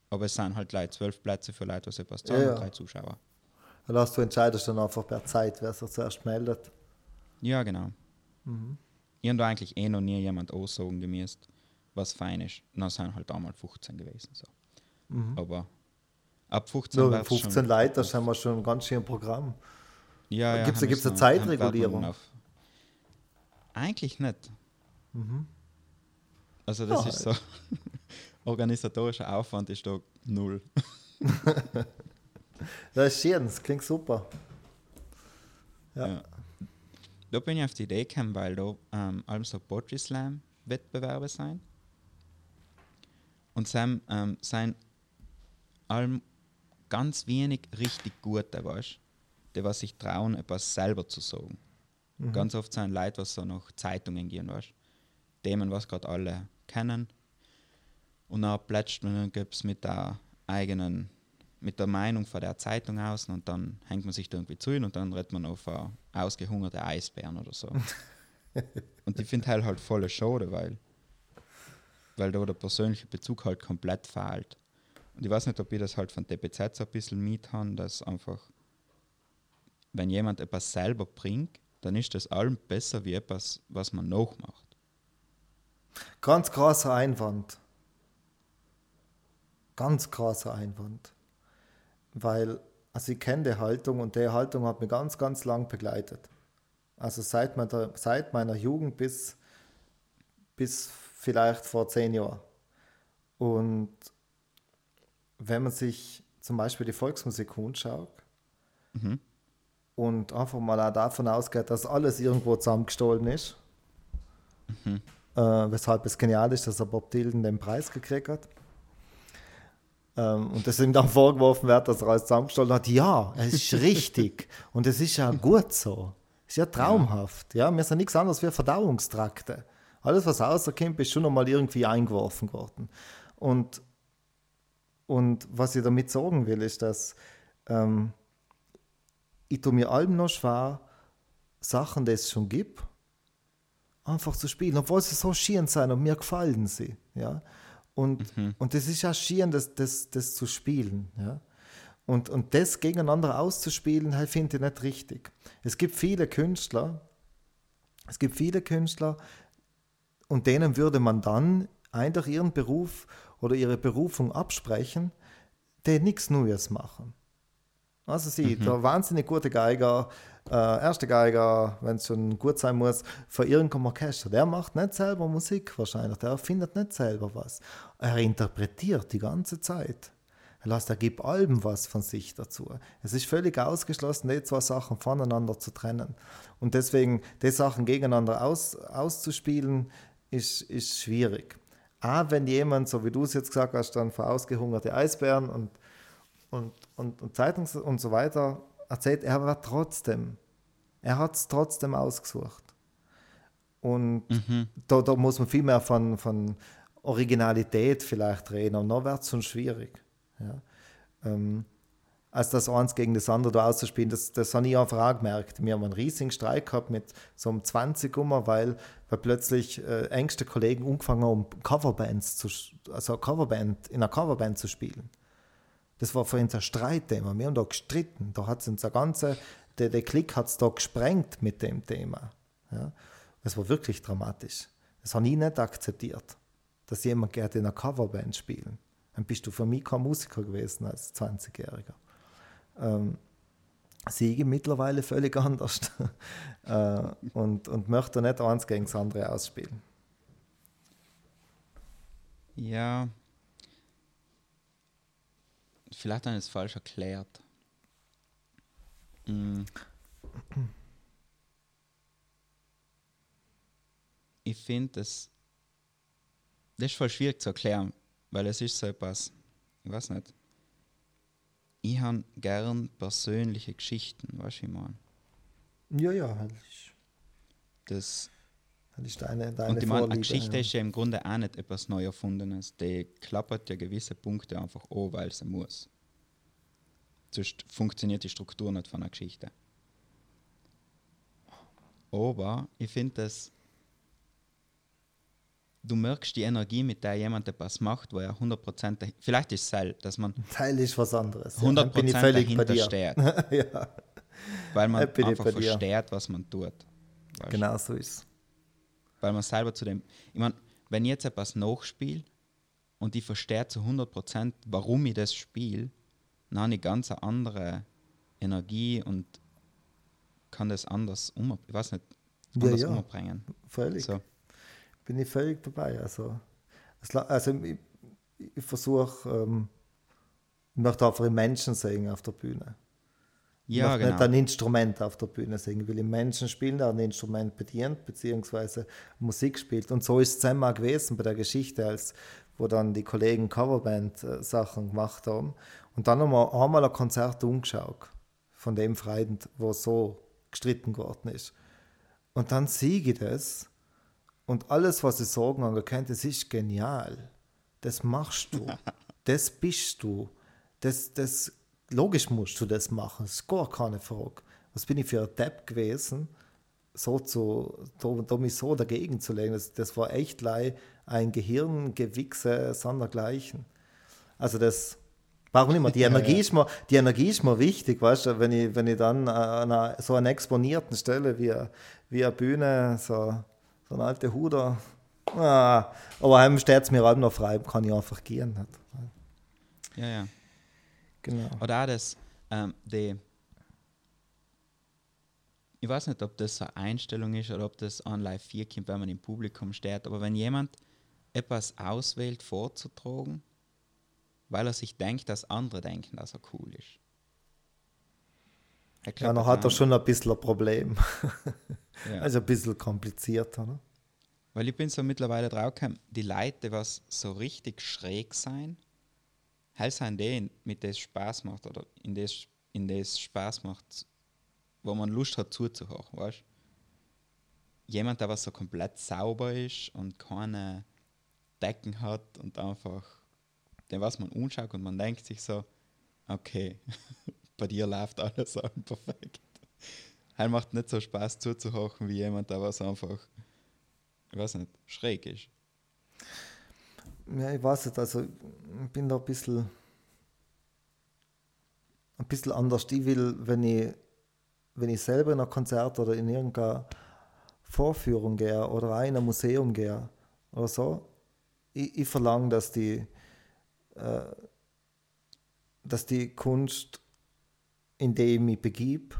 Aber es sind halt Leute, zwölf Plätze für Leute, was etwas zahlen, Ja, ja. drei Zuschauer. Hast du entscheidest dann einfach per Zeit, wer sich zuerst meldet? Ja, genau. Ich habe da eigentlich eh noch nie jemand aussagen gemäßt, was fein ist. Dann sind halt einmal 15 gewesen. So. Aber ab 15 Nur wird's 15 schon- Leute, das haben wir schon ein ganz schön Programm. Ja, gibt's wir eine Zeitregulierung? Eigentlich nicht. Also das Ja. ist so, organisatorischer Aufwand ist da null. Das ist schön, das klingt super. Ja. Ja. Da bin ich auf die Idee gekommen, weil da ähm, allem so Poetry Slam Wettbewerbe sein. Und Sam ähm, sind allem ganz wenig richtig gute, weißt die was sich trauen, etwas selber zu sagen. Mhm. Ganz oft sind Leute, was so nach Zeitungen gehen, weißt Themen, was gerade alle kennen. Und dann plätscht man dann gibt es mit der eigenen, mit der Meinung von der Zeitung aus und dann hängt man sich da irgendwie zu und dann redet man auf uh, ausgehungerte Eisbären oder so. und ich finde halt halt voll schade, weil, weil da der persönliche Bezug halt komplett fehlt. Und ich weiß nicht, ob ich das halt von DPZ so ein bisschen mit habe, dass einfach, wenn jemand etwas selber bringt, dann ist das allem besser wie etwas, was man nachmacht. Ganz krasser Einwand. Ganz krasser Einwand. Weil, also ich kenne die Haltung und die Haltung hat mich ganz, ganz lang begleitet. Also seit meiner, seit meiner Jugend bis, bis vielleicht vor zehn Jahren. Und wenn man sich zum Beispiel die Volksmusik anschaut mhm. und einfach mal auch davon ausgeht, dass alles irgendwo zusammengestohlen ist, mhm. äh, weshalb es genial ist, dass er Bob Dylan den Preis gekriegt hat. Ähm, und dass ihm dann vorgeworfen wird, dass er alles zusammengestohlen hat. Ja, es ist richtig. und es ist ja gut so. Es ist ja traumhaft. Ja, wir sind nichts anderes wie Verdauungstrakte. Alles, was rauskommt, ist schon einmal irgendwie eingeworfen worden. Und und was ich damit sagen will, ist, dass ähm, ich tue mir allem noch schwer, Sachen, die es schon gibt, einfach zu spielen, obwohl sie so schön sind und mir gefallen sie. Ja? Und, mhm. und das ist ja schön, das, das, das zu spielen. Ja? Und, und das gegeneinander auszuspielen, halt, finde ich nicht richtig. Es gibt viele Künstler, es gibt viele Künstler, und denen würde man dann einfach ihren Beruf oder ihre Berufung absprechen, die nichts Neues machen. Also sie, mhm. der wahnsinnig gute Geiger, äh, erste Geiger, wenn es schon gut sein muss, für irgendeinem Orchester, der macht nicht selber Musik wahrscheinlich, der findet nicht selber was. Er interpretiert die ganze Zeit. Er lässt, er gibt Alben was von sich dazu. Es ist völlig ausgeschlossen, die zwei Sachen voneinander zu trennen. Und deswegen, die Sachen gegeneinander aus, auszuspielen, ist, ist schwierig auch wenn jemand, so wie du es jetzt gesagt hast, dann für ausgehungerte Eisbären und, und, und, und Zeitungs und so weiter erzählt, er war trotzdem, er hat es trotzdem ausgesucht. Und mhm. da, da muss man viel mehr von, von Originalität vielleicht reden und dann wird es schon schwierig. Ja. Ähm, als das eins gegen das andere da auszuspielen, das, das habe ich einfach auch gemerkt. Wir haben einen riesigen Streik gehabt mit so einem 20 Ummer, weil, weil plötzlich äh, engste Kollegen angefangen haben, Coverbands zu, also Coverband, in einer Coverband zu spielen. Das war uns ein Streitthema. Wir haben da gestritten. Da hat es uns ganze, der, der Klick hat es da gesprengt mit dem Thema. Ja. Das war wirklich dramatisch. Das habe ich nicht akzeptiert, dass jemand gerne in einer Coverband spielen. Dann bist du für mich kein Musiker gewesen als 20-Jähriger ähm, sehe mittlerweile völlig anders äh, und, und möchte nicht eins gegen das andere ausspielen. Ja, vielleicht habe ich es falsch erklärt. Mm. Ich finde, das, das ist voll schwierig zu erklären, weil es ist so etwas, ich weiß nicht, ich habe gern persönliche Geschichten, weißt du, ich meine? Ja, ja, halt das das ist deine, deine Und ich meine, eine Geschichte ja. ist ja im Grunde auch nicht etwas neu erfundenes. Die klappert ja gewisse Punkte einfach an, weil sie muss. Sonst funktioniert die Struktur nicht von einer Geschichte. Aber ich finde das du merkst die Energie, mit der jemand etwas macht, wo er 100% vielleicht ist es Seil, dass man Teil ist was anderes. 100% ja, dahinter steht. ja. Weil man einfach versteht, was man tut. Weißt? Genau so ist. Weil man selber zu dem, ich meine, wenn ich jetzt etwas nachspiele und ich verstehe zu 100%, warum ich das spiele, dann habe ich ganz eine andere Energie und kann das anders um, ich weiß nicht, anders ja, ja. umbringen. Völlig. So bin ich völlig dabei. Also, also ich, ich versuche, ähm, ich möchte einfach Menschen sehen auf der Bühne. Ja, genau. nicht ein Instrument auf der Bühne singen. Ich will im Menschen spielen, der ein Instrument bedient, beziehungsweise Musik spielt. Und so ist es einmal gewesen bei der Geschichte, als wo dann die Kollegen Coverband-Sachen gemacht haben. Und dann haben wir einmal ein Konzert umgeschaut von dem Freund, wo so gestritten geworden ist. Und dann siege ich das und alles, was ich sagen anerkennt, das ist genial. Das machst du. Das bist du. Das, das, logisch musst du das machen. Das ist gar keine Frage. Was bin ich für ein Depp gewesen, so zu, da, da mich so dagegen zu legen? Das, das war echt ein Gehirngewichse sondergleichen. Also das, warum nicht mehr? Die Energie, Ist mir, die Energie ist mir wichtig, weißt du, wenn ich, wenn ich dann an einer, so einer exponierten Stelle wie, wie eine Bühne, so, so eine alte Huder, ah, aber heim steht es mir auch noch frei, kann ich einfach gehen. Nicht? Ja, ja. Genau. Oder auch das, ähm, die, ich weiß nicht, ob das eine Einstellung ist oder ob das an Live 4 kommt, wenn man im Publikum steht, aber wenn jemand etwas auswählt, vorzutragen, weil er sich denkt, dass andere denken, dass er cool ist. Glaub, ja, dann hat er schon ein bisschen ein Problem. ja. Also ein bisschen komplizierter. Ne? Weil ich bin so mittlerweile draufgekommen, die Leute, was so richtig schräg sein, halt sind die, mit das Spaß macht oder in das, in das Spaß macht, wo man Lust hat zuzuhören, weißt Jemand, der was so komplett sauber ist und keine Decken hat und einfach den was man anschaut und man denkt sich so, okay, bei dir läuft alles perfekt. Halt macht nicht so Spaß zuzuhören wie jemand, der was einfach, ich weiß nicht, schräg ist. Ja, ich weiß nicht, also ich bin da ein bisschen, ein bisschen anders. Ich will, wenn ich, wenn ich selber in ein Konzert oder in irgendeiner Vorführung gehe oder in ein Museum gehe oder so, ich, ich verlange, dass die, äh, dass die Kunst, in der ich mich begib,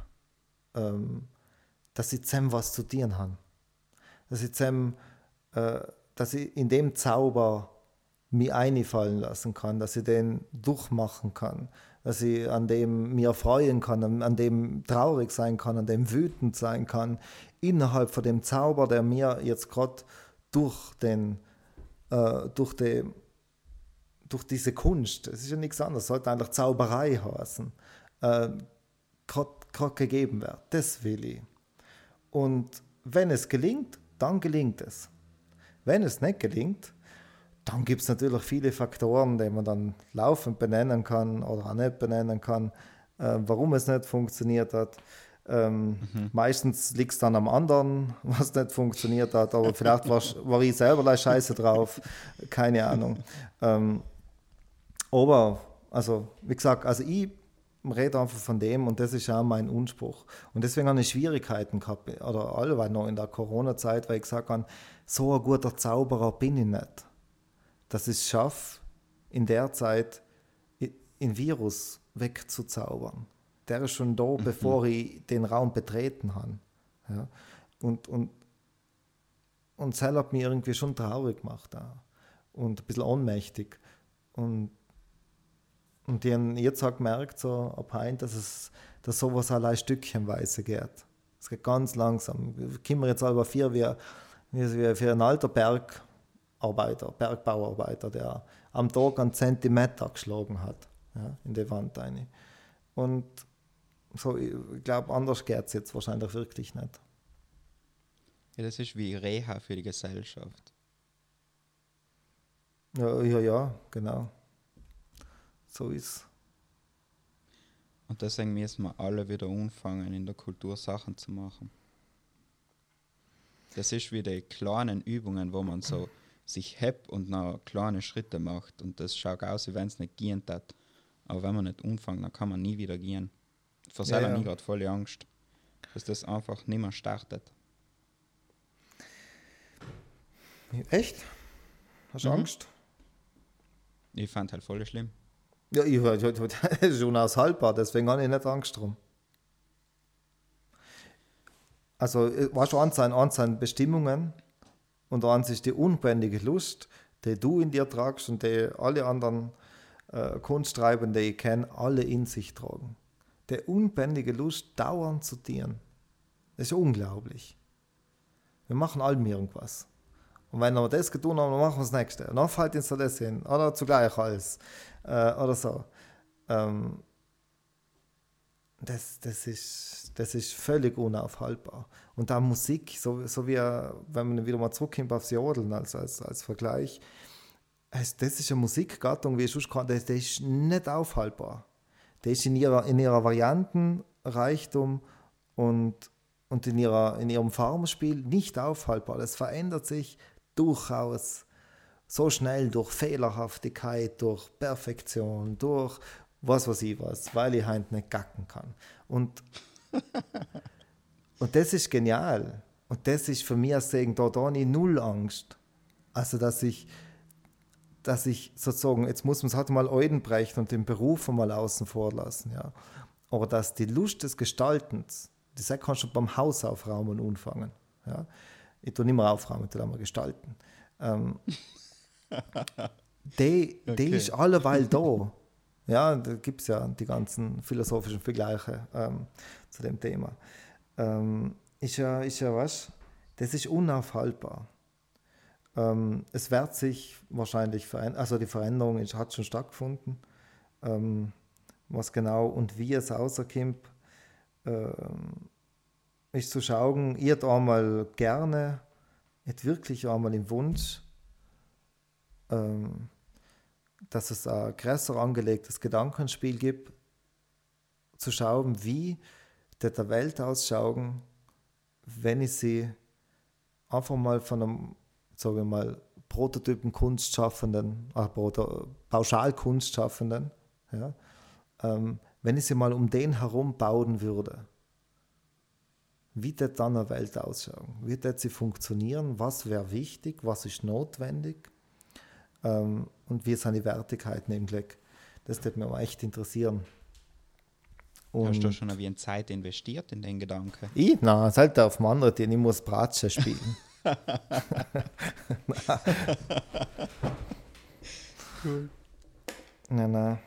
ähm, dass sie zusammen was zu tun haben. Dass ich zusammen, äh, dass ich in dem Zauber mich einfallen lassen kann, dass ich den durchmachen kann, dass ich an dem mir freuen kann, an dem traurig sein kann, an dem wütend sein kann, innerhalb von dem Zauber, der mir jetzt gerade durch den, äh, durch den durch diese Kunst, es ist ja nichts anderes, sollte eigentlich Zauberei heißen, äh, gerade gegeben wird. Das will ich. Und wenn es gelingt, dann gelingt es. Wenn es nicht gelingt, dann gibt es natürlich viele Faktoren, die man dann laufend benennen kann oder auch nicht benennen kann, äh, warum es nicht funktioniert hat. Ähm, mhm. Meistens liegt es dann am anderen, was nicht funktioniert hat, aber vielleicht war, war ich selber scheiße drauf, keine Ahnung. Ähm, aber, also, wie gesagt, also ich rede einfach von dem und das ist auch mein Anspruch. Und deswegen habe ich Schwierigkeiten gehabt, oder allweil noch in der Corona-Zeit, weil ich gesagt habe, so ein guter Zauberer bin ich nicht. Dass ich es schaffe, in der Zeit ein Virus wegzuzaubern. Der ist schon da, mhm. bevor ich den Raum betreten habe. Ja? Und, und, und das hat mich irgendwie schon traurig gemacht. Auch. Und ein bisschen ohnmächtig. Und und die haben jetzt auch gemerkt, so ab heute, dass, es, dass sowas allein stückchenweise geht. Es geht ganz langsam. Kommen wir jetzt aber vier wie, wie für einen alter Bergarbeiter, Bergbauarbeiter, der am Tag einen Zentimeter geschlagen hat ja, in die Wand rein. Und so, ich glaube, anders geht es jetzt wahrscheinlich wirklich nicht. Ja, das ist wie Reha für die Gesellschaft. Ja, ja, ja genau. So ist Und deswegen müssen wir alle wieder anfangen, in der Kultur Sachen zu machen. Das ist wie die kleinen Übungen, wo man so sich hebt und noch kleine Schritte macht. Und das schaut aus, wie wenn es nicht gehen hat. Aber wenn man nicht anfängt, dann kann man nie wieder gehen. Vor ja, ja. gerade voll Angst, dass das einfach nicht mehr startet. Echt? Hast du mhm. Angst? Ich fand halt voll schlimm. Ja, ich, das ist unaushaltbar, deswegen habe ich nicht Angst drum. Also, weißt du, sind, eins sind Bestimmungen und eins ist die unbändige Lust, die du in dir tragst und die alle anderen äh, Kunsttreibende, die ich kenne, alle in sich tragen. Die unbändige Lust, dauernd zu dienen. Das ist unglaublich. Wir machen allem irgendwas. Und wenn wir das getan haben, dann machen wir das nächste. Und dann fällt uns das hin. Oder zugleich alles äh, oder so. Ähm, das, das, ist, das ist völlig unaufhaltbar. Und da Musik, so, so wie, wenn man wieder mal zurückkommt aufs Jodeln als, als, als Vergleich, das ist eine Musikgattung, wie ich sonst kann, das, das ist nicht aufhaltbar. Das ist in ihrer, in ihrer Variantenreichtum und, und in, ihrer, in ihrem Farmspiel nicht aufhaltbar. Das verändert sich durchaus so schnell durch Fehlerhaftigkeit, durch Perfektion, durch was weiß ich was, weil ich halt nicht gacken kann. Und, und das ist genial. Und das ist für mich als Segen, da, da nie null Angst. Also, dass ich, dass ich sozusagen, jetzt muss man es halt mal brechen und den Beruf mal außen vor lassen, ja. Aber dass die Lust des Gestaltens, das kannst du beim Haus aufräumen und anfangen. Ja. Ich tue nicht mehr aufräumen, ich immer gestalten. Ähm, die, okay. die ist alleweil da. Ja, da gibt es ja die ganzen philosophischen Vergleiche ähm, zu dem Thema. Ähm, ist ja, ist ja was, das ist unaufhaltbar. Ähm, es wird sich wahrscheinlich verändern, also die Veränderung ist, hat schon stattgefunden. Ähm, was genau und wie es rauskommt, ähm, ist zu schauen, ihr einmal gerne, nicht wirklich einmal im Wunsch, ähm, dass es ein größer angelegtes Gedankenspiel gibt, zu schauen, wie der Welt ausschauen, wenn ich sie einfach mal von einem, sagen wir mal, Prototypen Kunstschaffenden, äh, Pauschalkunstschaffenden, ja, ähm, wenn ich sie mal um den herum bauen würde, wie wird dann eine Welt ausschauen? Wie wird sie funktionieren? Was wäre wichtig? Was ist notwendig? Ähm, und wie sind die Wertigkeiten im Glück? Das würde mich echt interessieren. Und Hast du schon wie eine Zeit investiert in den Gedanken? Ich? Nein, es halt auf dem anderen, ich muss Bratsche spielen. cool. Nein, nein.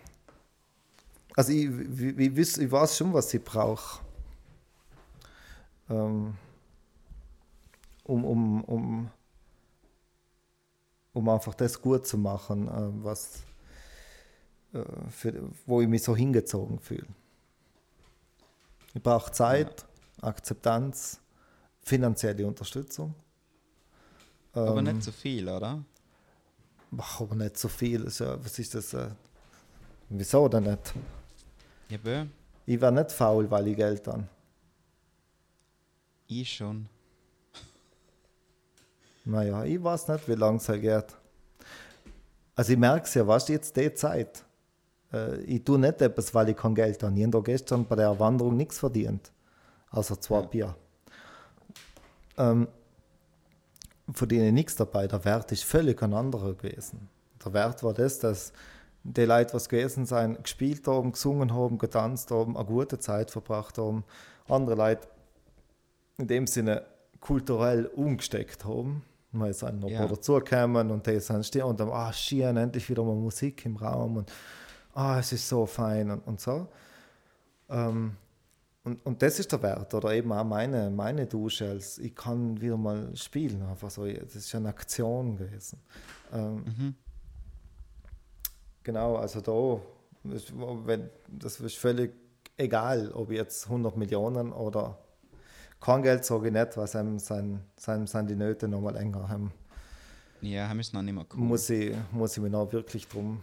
Also ich, ich, ich, ich weiß schon, was ich brauche. Ähm, um, um, um um einfach das gut zu machen, äh, was, äh, für, wo ich mich so hingezogen fühle. Ich brauche Zeit, ja. Akzeptanz, finanzielle Unterstützung. Aber ähm, nicht zu so viel, oder? Ach, aber nicht so viel. Ist ja, was ist das? Äh, wieso denn nicht? Ja, bö. Ich wäre nicht faul, weil ich Geld habe. Ich schon. Naja, ich weiß nicht, wie lange es halt geht. Also ich merke es ja, was jetzt die Zeit. Äh, ich tue nicht etwas, weil ich kein Geld habe. Ich habe gestern bei der Wanderung nichts verdient. Außer zwei ja. Bier. Ähm, verdiene nichts dabei. Der Wert ist völlig ein anderer gewesen. Der Wert war das, dass die Leute, was gewesen sind, gespielt haben, gesungen haben, getanzt haben, eine gute Zeit verbracht haben. Andere Leute in dem Sinne kulturell umgesteckt haben wir sind noch ja. dazugekommen und die sind stehen und dann, ah, schön, endlich wieder mal Musik im Raum und ah, es ist so fein und, und so. Ähm, und, und das ist der Wert, oder eben auch meine, meine Dusche, als ich kann wieder mal spielen, einfach so, das ist eine Aktion gewesen. Ähm, mhm. Genau, also da, wenn, das ist völlig egal, ob jetzt 100 Millionen oder kein Geld sage ich nicht, weil sein, sein, sein, sind die Nöte noch mal länger haben. Ja, haben es noch nicht mehr cool. muss ich, muss ich mir noch wirklich drum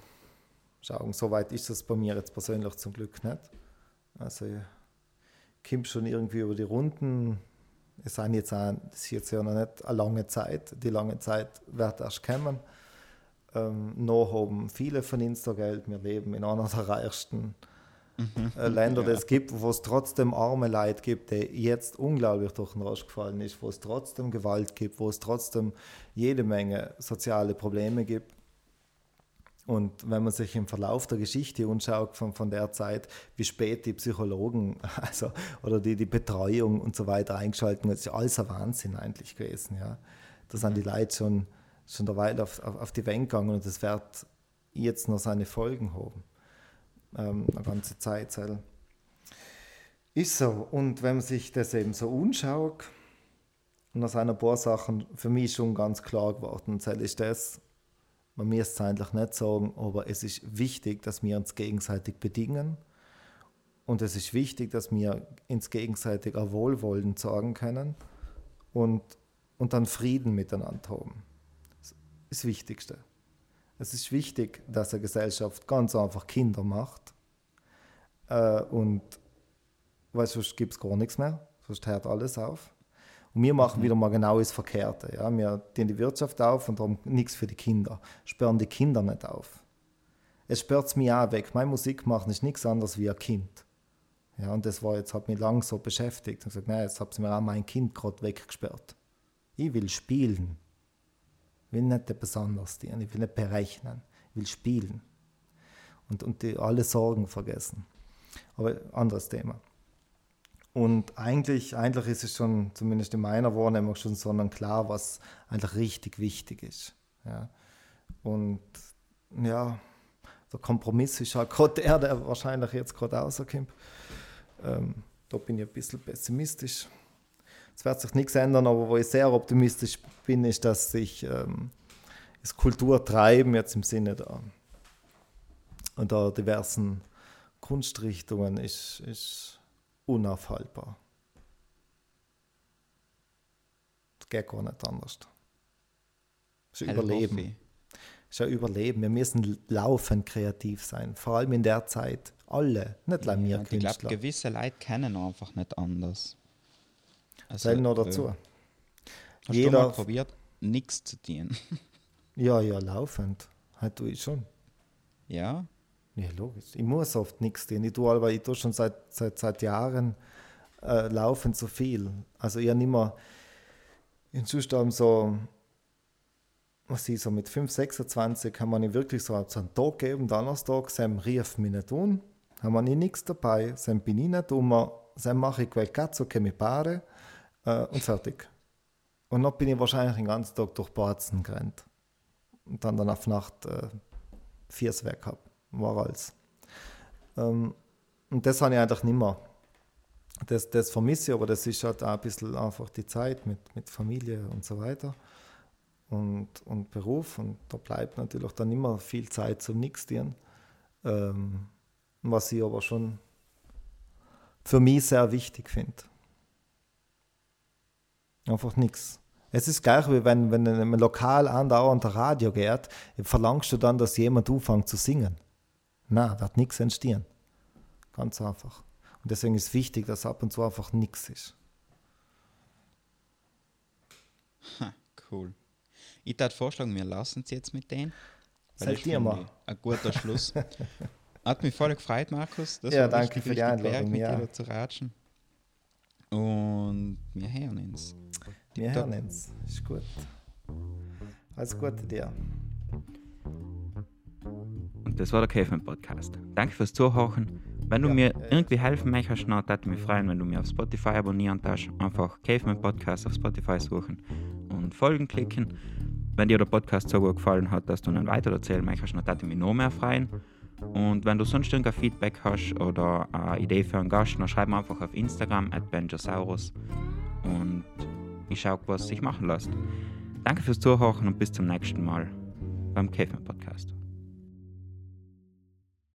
schauen. So weit ist es bei mir jetzt persönlich zum Glück nicht. Also ich komme schon irgendwie über die Runden. Es sind jetzt auch, das ist jetzt ja noch nicht eine lange Zeit. Die lange Zeit wird erst kommen. Ähm, noch haben viele von Insta Geld. Wir leben in einer der reichsten mhm. Länder ja. das gibt, wo es trotzdem arme Leid gibt, die jetzt unglaublich durch den Rausch gefallen ist, wo es trotzdem Gewalt gibt, wo es trotzdem jede Menge soziale Probleme gibt. Und wenn man sich im Verlauf der Geschichte anschaut von, von der Zeit, wie spät die Psychologen also, oder die, die Betreuung und so weiter eingeschaltet haben, ist ja alles ein Wahnsinn eigentlich gewesen. Ja. Da sind die Leute schon, schon derweil auf, auf, auf die Welt gegangen und das wird jetzt noch seine Folgen haben ähm, eine ganze Zeit. Ist so. Und wenn man sich das eben so anschaut, und aus einer paar Sachen für mich schon ganz klar geworden, das ist das, man muss es eigentlich nicht sagen, aber es ist wichtig, dass wir uns gegenseitig bedingen Und es ist wichtig, dass wir ins gegenseitige Wohlwollen sorgen können und, und dann Frieden miteinander haben. Das ist das Wichtigste. Es ist wichtig, dass eine Gesellschaft ganz einfach Kinder macht. Äh, und weil sonst gibt es gar nichts mehr, sonst hört alles auf. Und wir machen mhm. wieder mal genau das Verkehrte. Ja? Wir tun die Wirtschaft auf und haben nichts für die Kinder. Spüren die Kinder nicht auf. Es spürt mich auch weg. Meine Musik machen ist nichts anderes wie ein Kind. Ja, und das war jetzt, hat mich lang so beschäftigt. Und gesagt, nein, jetzt habt ihr mir auch mein Kind gerade weggesperrt. Ich will spielen. Will nicht etwas anderes tun. Ich will nicht berechnen. Ich will spielen. Und, und die, alle Sorgen vergessen. Aber anderes Thema. Und eigentlich, eigentlich ist es schon, zumindest in meiner Wahrnehmung, schon sondern klar, was eigentlich richtig wichtig ist. Ja. Und ja, der Kompromiss ist halt gerade der, der wahrscheinlich jetzt gerade rauskommt. Ähm, da bin ich ein bisschen pessimistisch. Es wird sich nichts ändern, aber wo ich sehr optimistisch bin, ist, dass sich ähm, das Kulturtreiben jetzt im Sinne der, der diversen Kunstrichtungen ist, ist unaufhaltbar. Das geht gar nicht anders. Das ist Überleben. Das ist ein Überleben. Wir müssen laufend kreativ sein, vor allem in der Zeit. Alle, nicht nur ja, Künstler. Ich glaube, gewisse Leute kennen einfach nicht anders. Also, Zählen noch dazu. Äh, hast Jeder, du mal probiert, nichts zu tun? ja, ja, laufend. Halt ich schon. Ja? Ja, logisch. Ich muss oft nichts tun. Ich tue, aber ich tue schon seit, seit, seit Jahren äh, laufend so viel. Also ich habe nicht mehr in Zustand so, was ich so mit 5, 26 kann man nicht wirklich so einen Tag geben, Donnerstag, Sam rief mich nicht an, haben wir nichts dabei, Sam bin ich nicht um, Sam mache ich quel cazzo che mi pare äh, und fertig. Und dann bin ich wahrscheinlich den ganzen Tag durch Barzen gerannt. Und dann dann auf Nacht äh, Viers weg gehabt war alles. Ähm, und das habe ich eigentlich nicht mehr. Das, das vermisse ich, aber das ist halt auch ein bisschen einfach die Zeit mit, mit Familie und so weiter und, und Beruf. Und da bleibt natürlich dann immer viel Zeit zum Nichts. Ähm, was ich aber schon für mich sehr wichtig finde. Einfach nichts. Es ist gleich wie wenn, wenn in einem Lokal andauernd ein Radio geht, verlangst du dann, dass jemand anfängt zu singen. Na, wird nichts entstehen. Ganz einfach. Und deswegen ist wichtig, dass ab und zu einfach nichts ist. Ha, cool. Ich würde vorschlagen, wir lassen es jetzt mit denen. Seid dir mal. Ein guter Schluss. Hat mich voll gefreut, Markus. Das ja, danke für die Einladung. Mit ja. dir zu ratschen. Und wir hören uns. Wir hören uns. Ist gut. Alles Gute dir. Und das war der Caveman Podcast. Danke fürs Zuhören. Wenn du ja, mir äh, irgendwie helfen möchtest, dann würde mich freuen, wenn du mir auf Spotify abonnieren darfst. Einfach Caveman Podcast auf Spotify suchen und Folgen klicken. Wenn dir der Podcast so gut gefallen hat, dass du ihn weiter erzählen möchtest, dann würde ich mich noch mehr freuen. Und wenn du sonst irgendein Feedback hast oder eine Idee für einen Gast, dann schreib mir einfach auf Instagram at Benjosaurus und ich schaue, was sich machen lässt. Danke fürs Zuhören und bis zum nächsten Mal beim Caveman Podcast.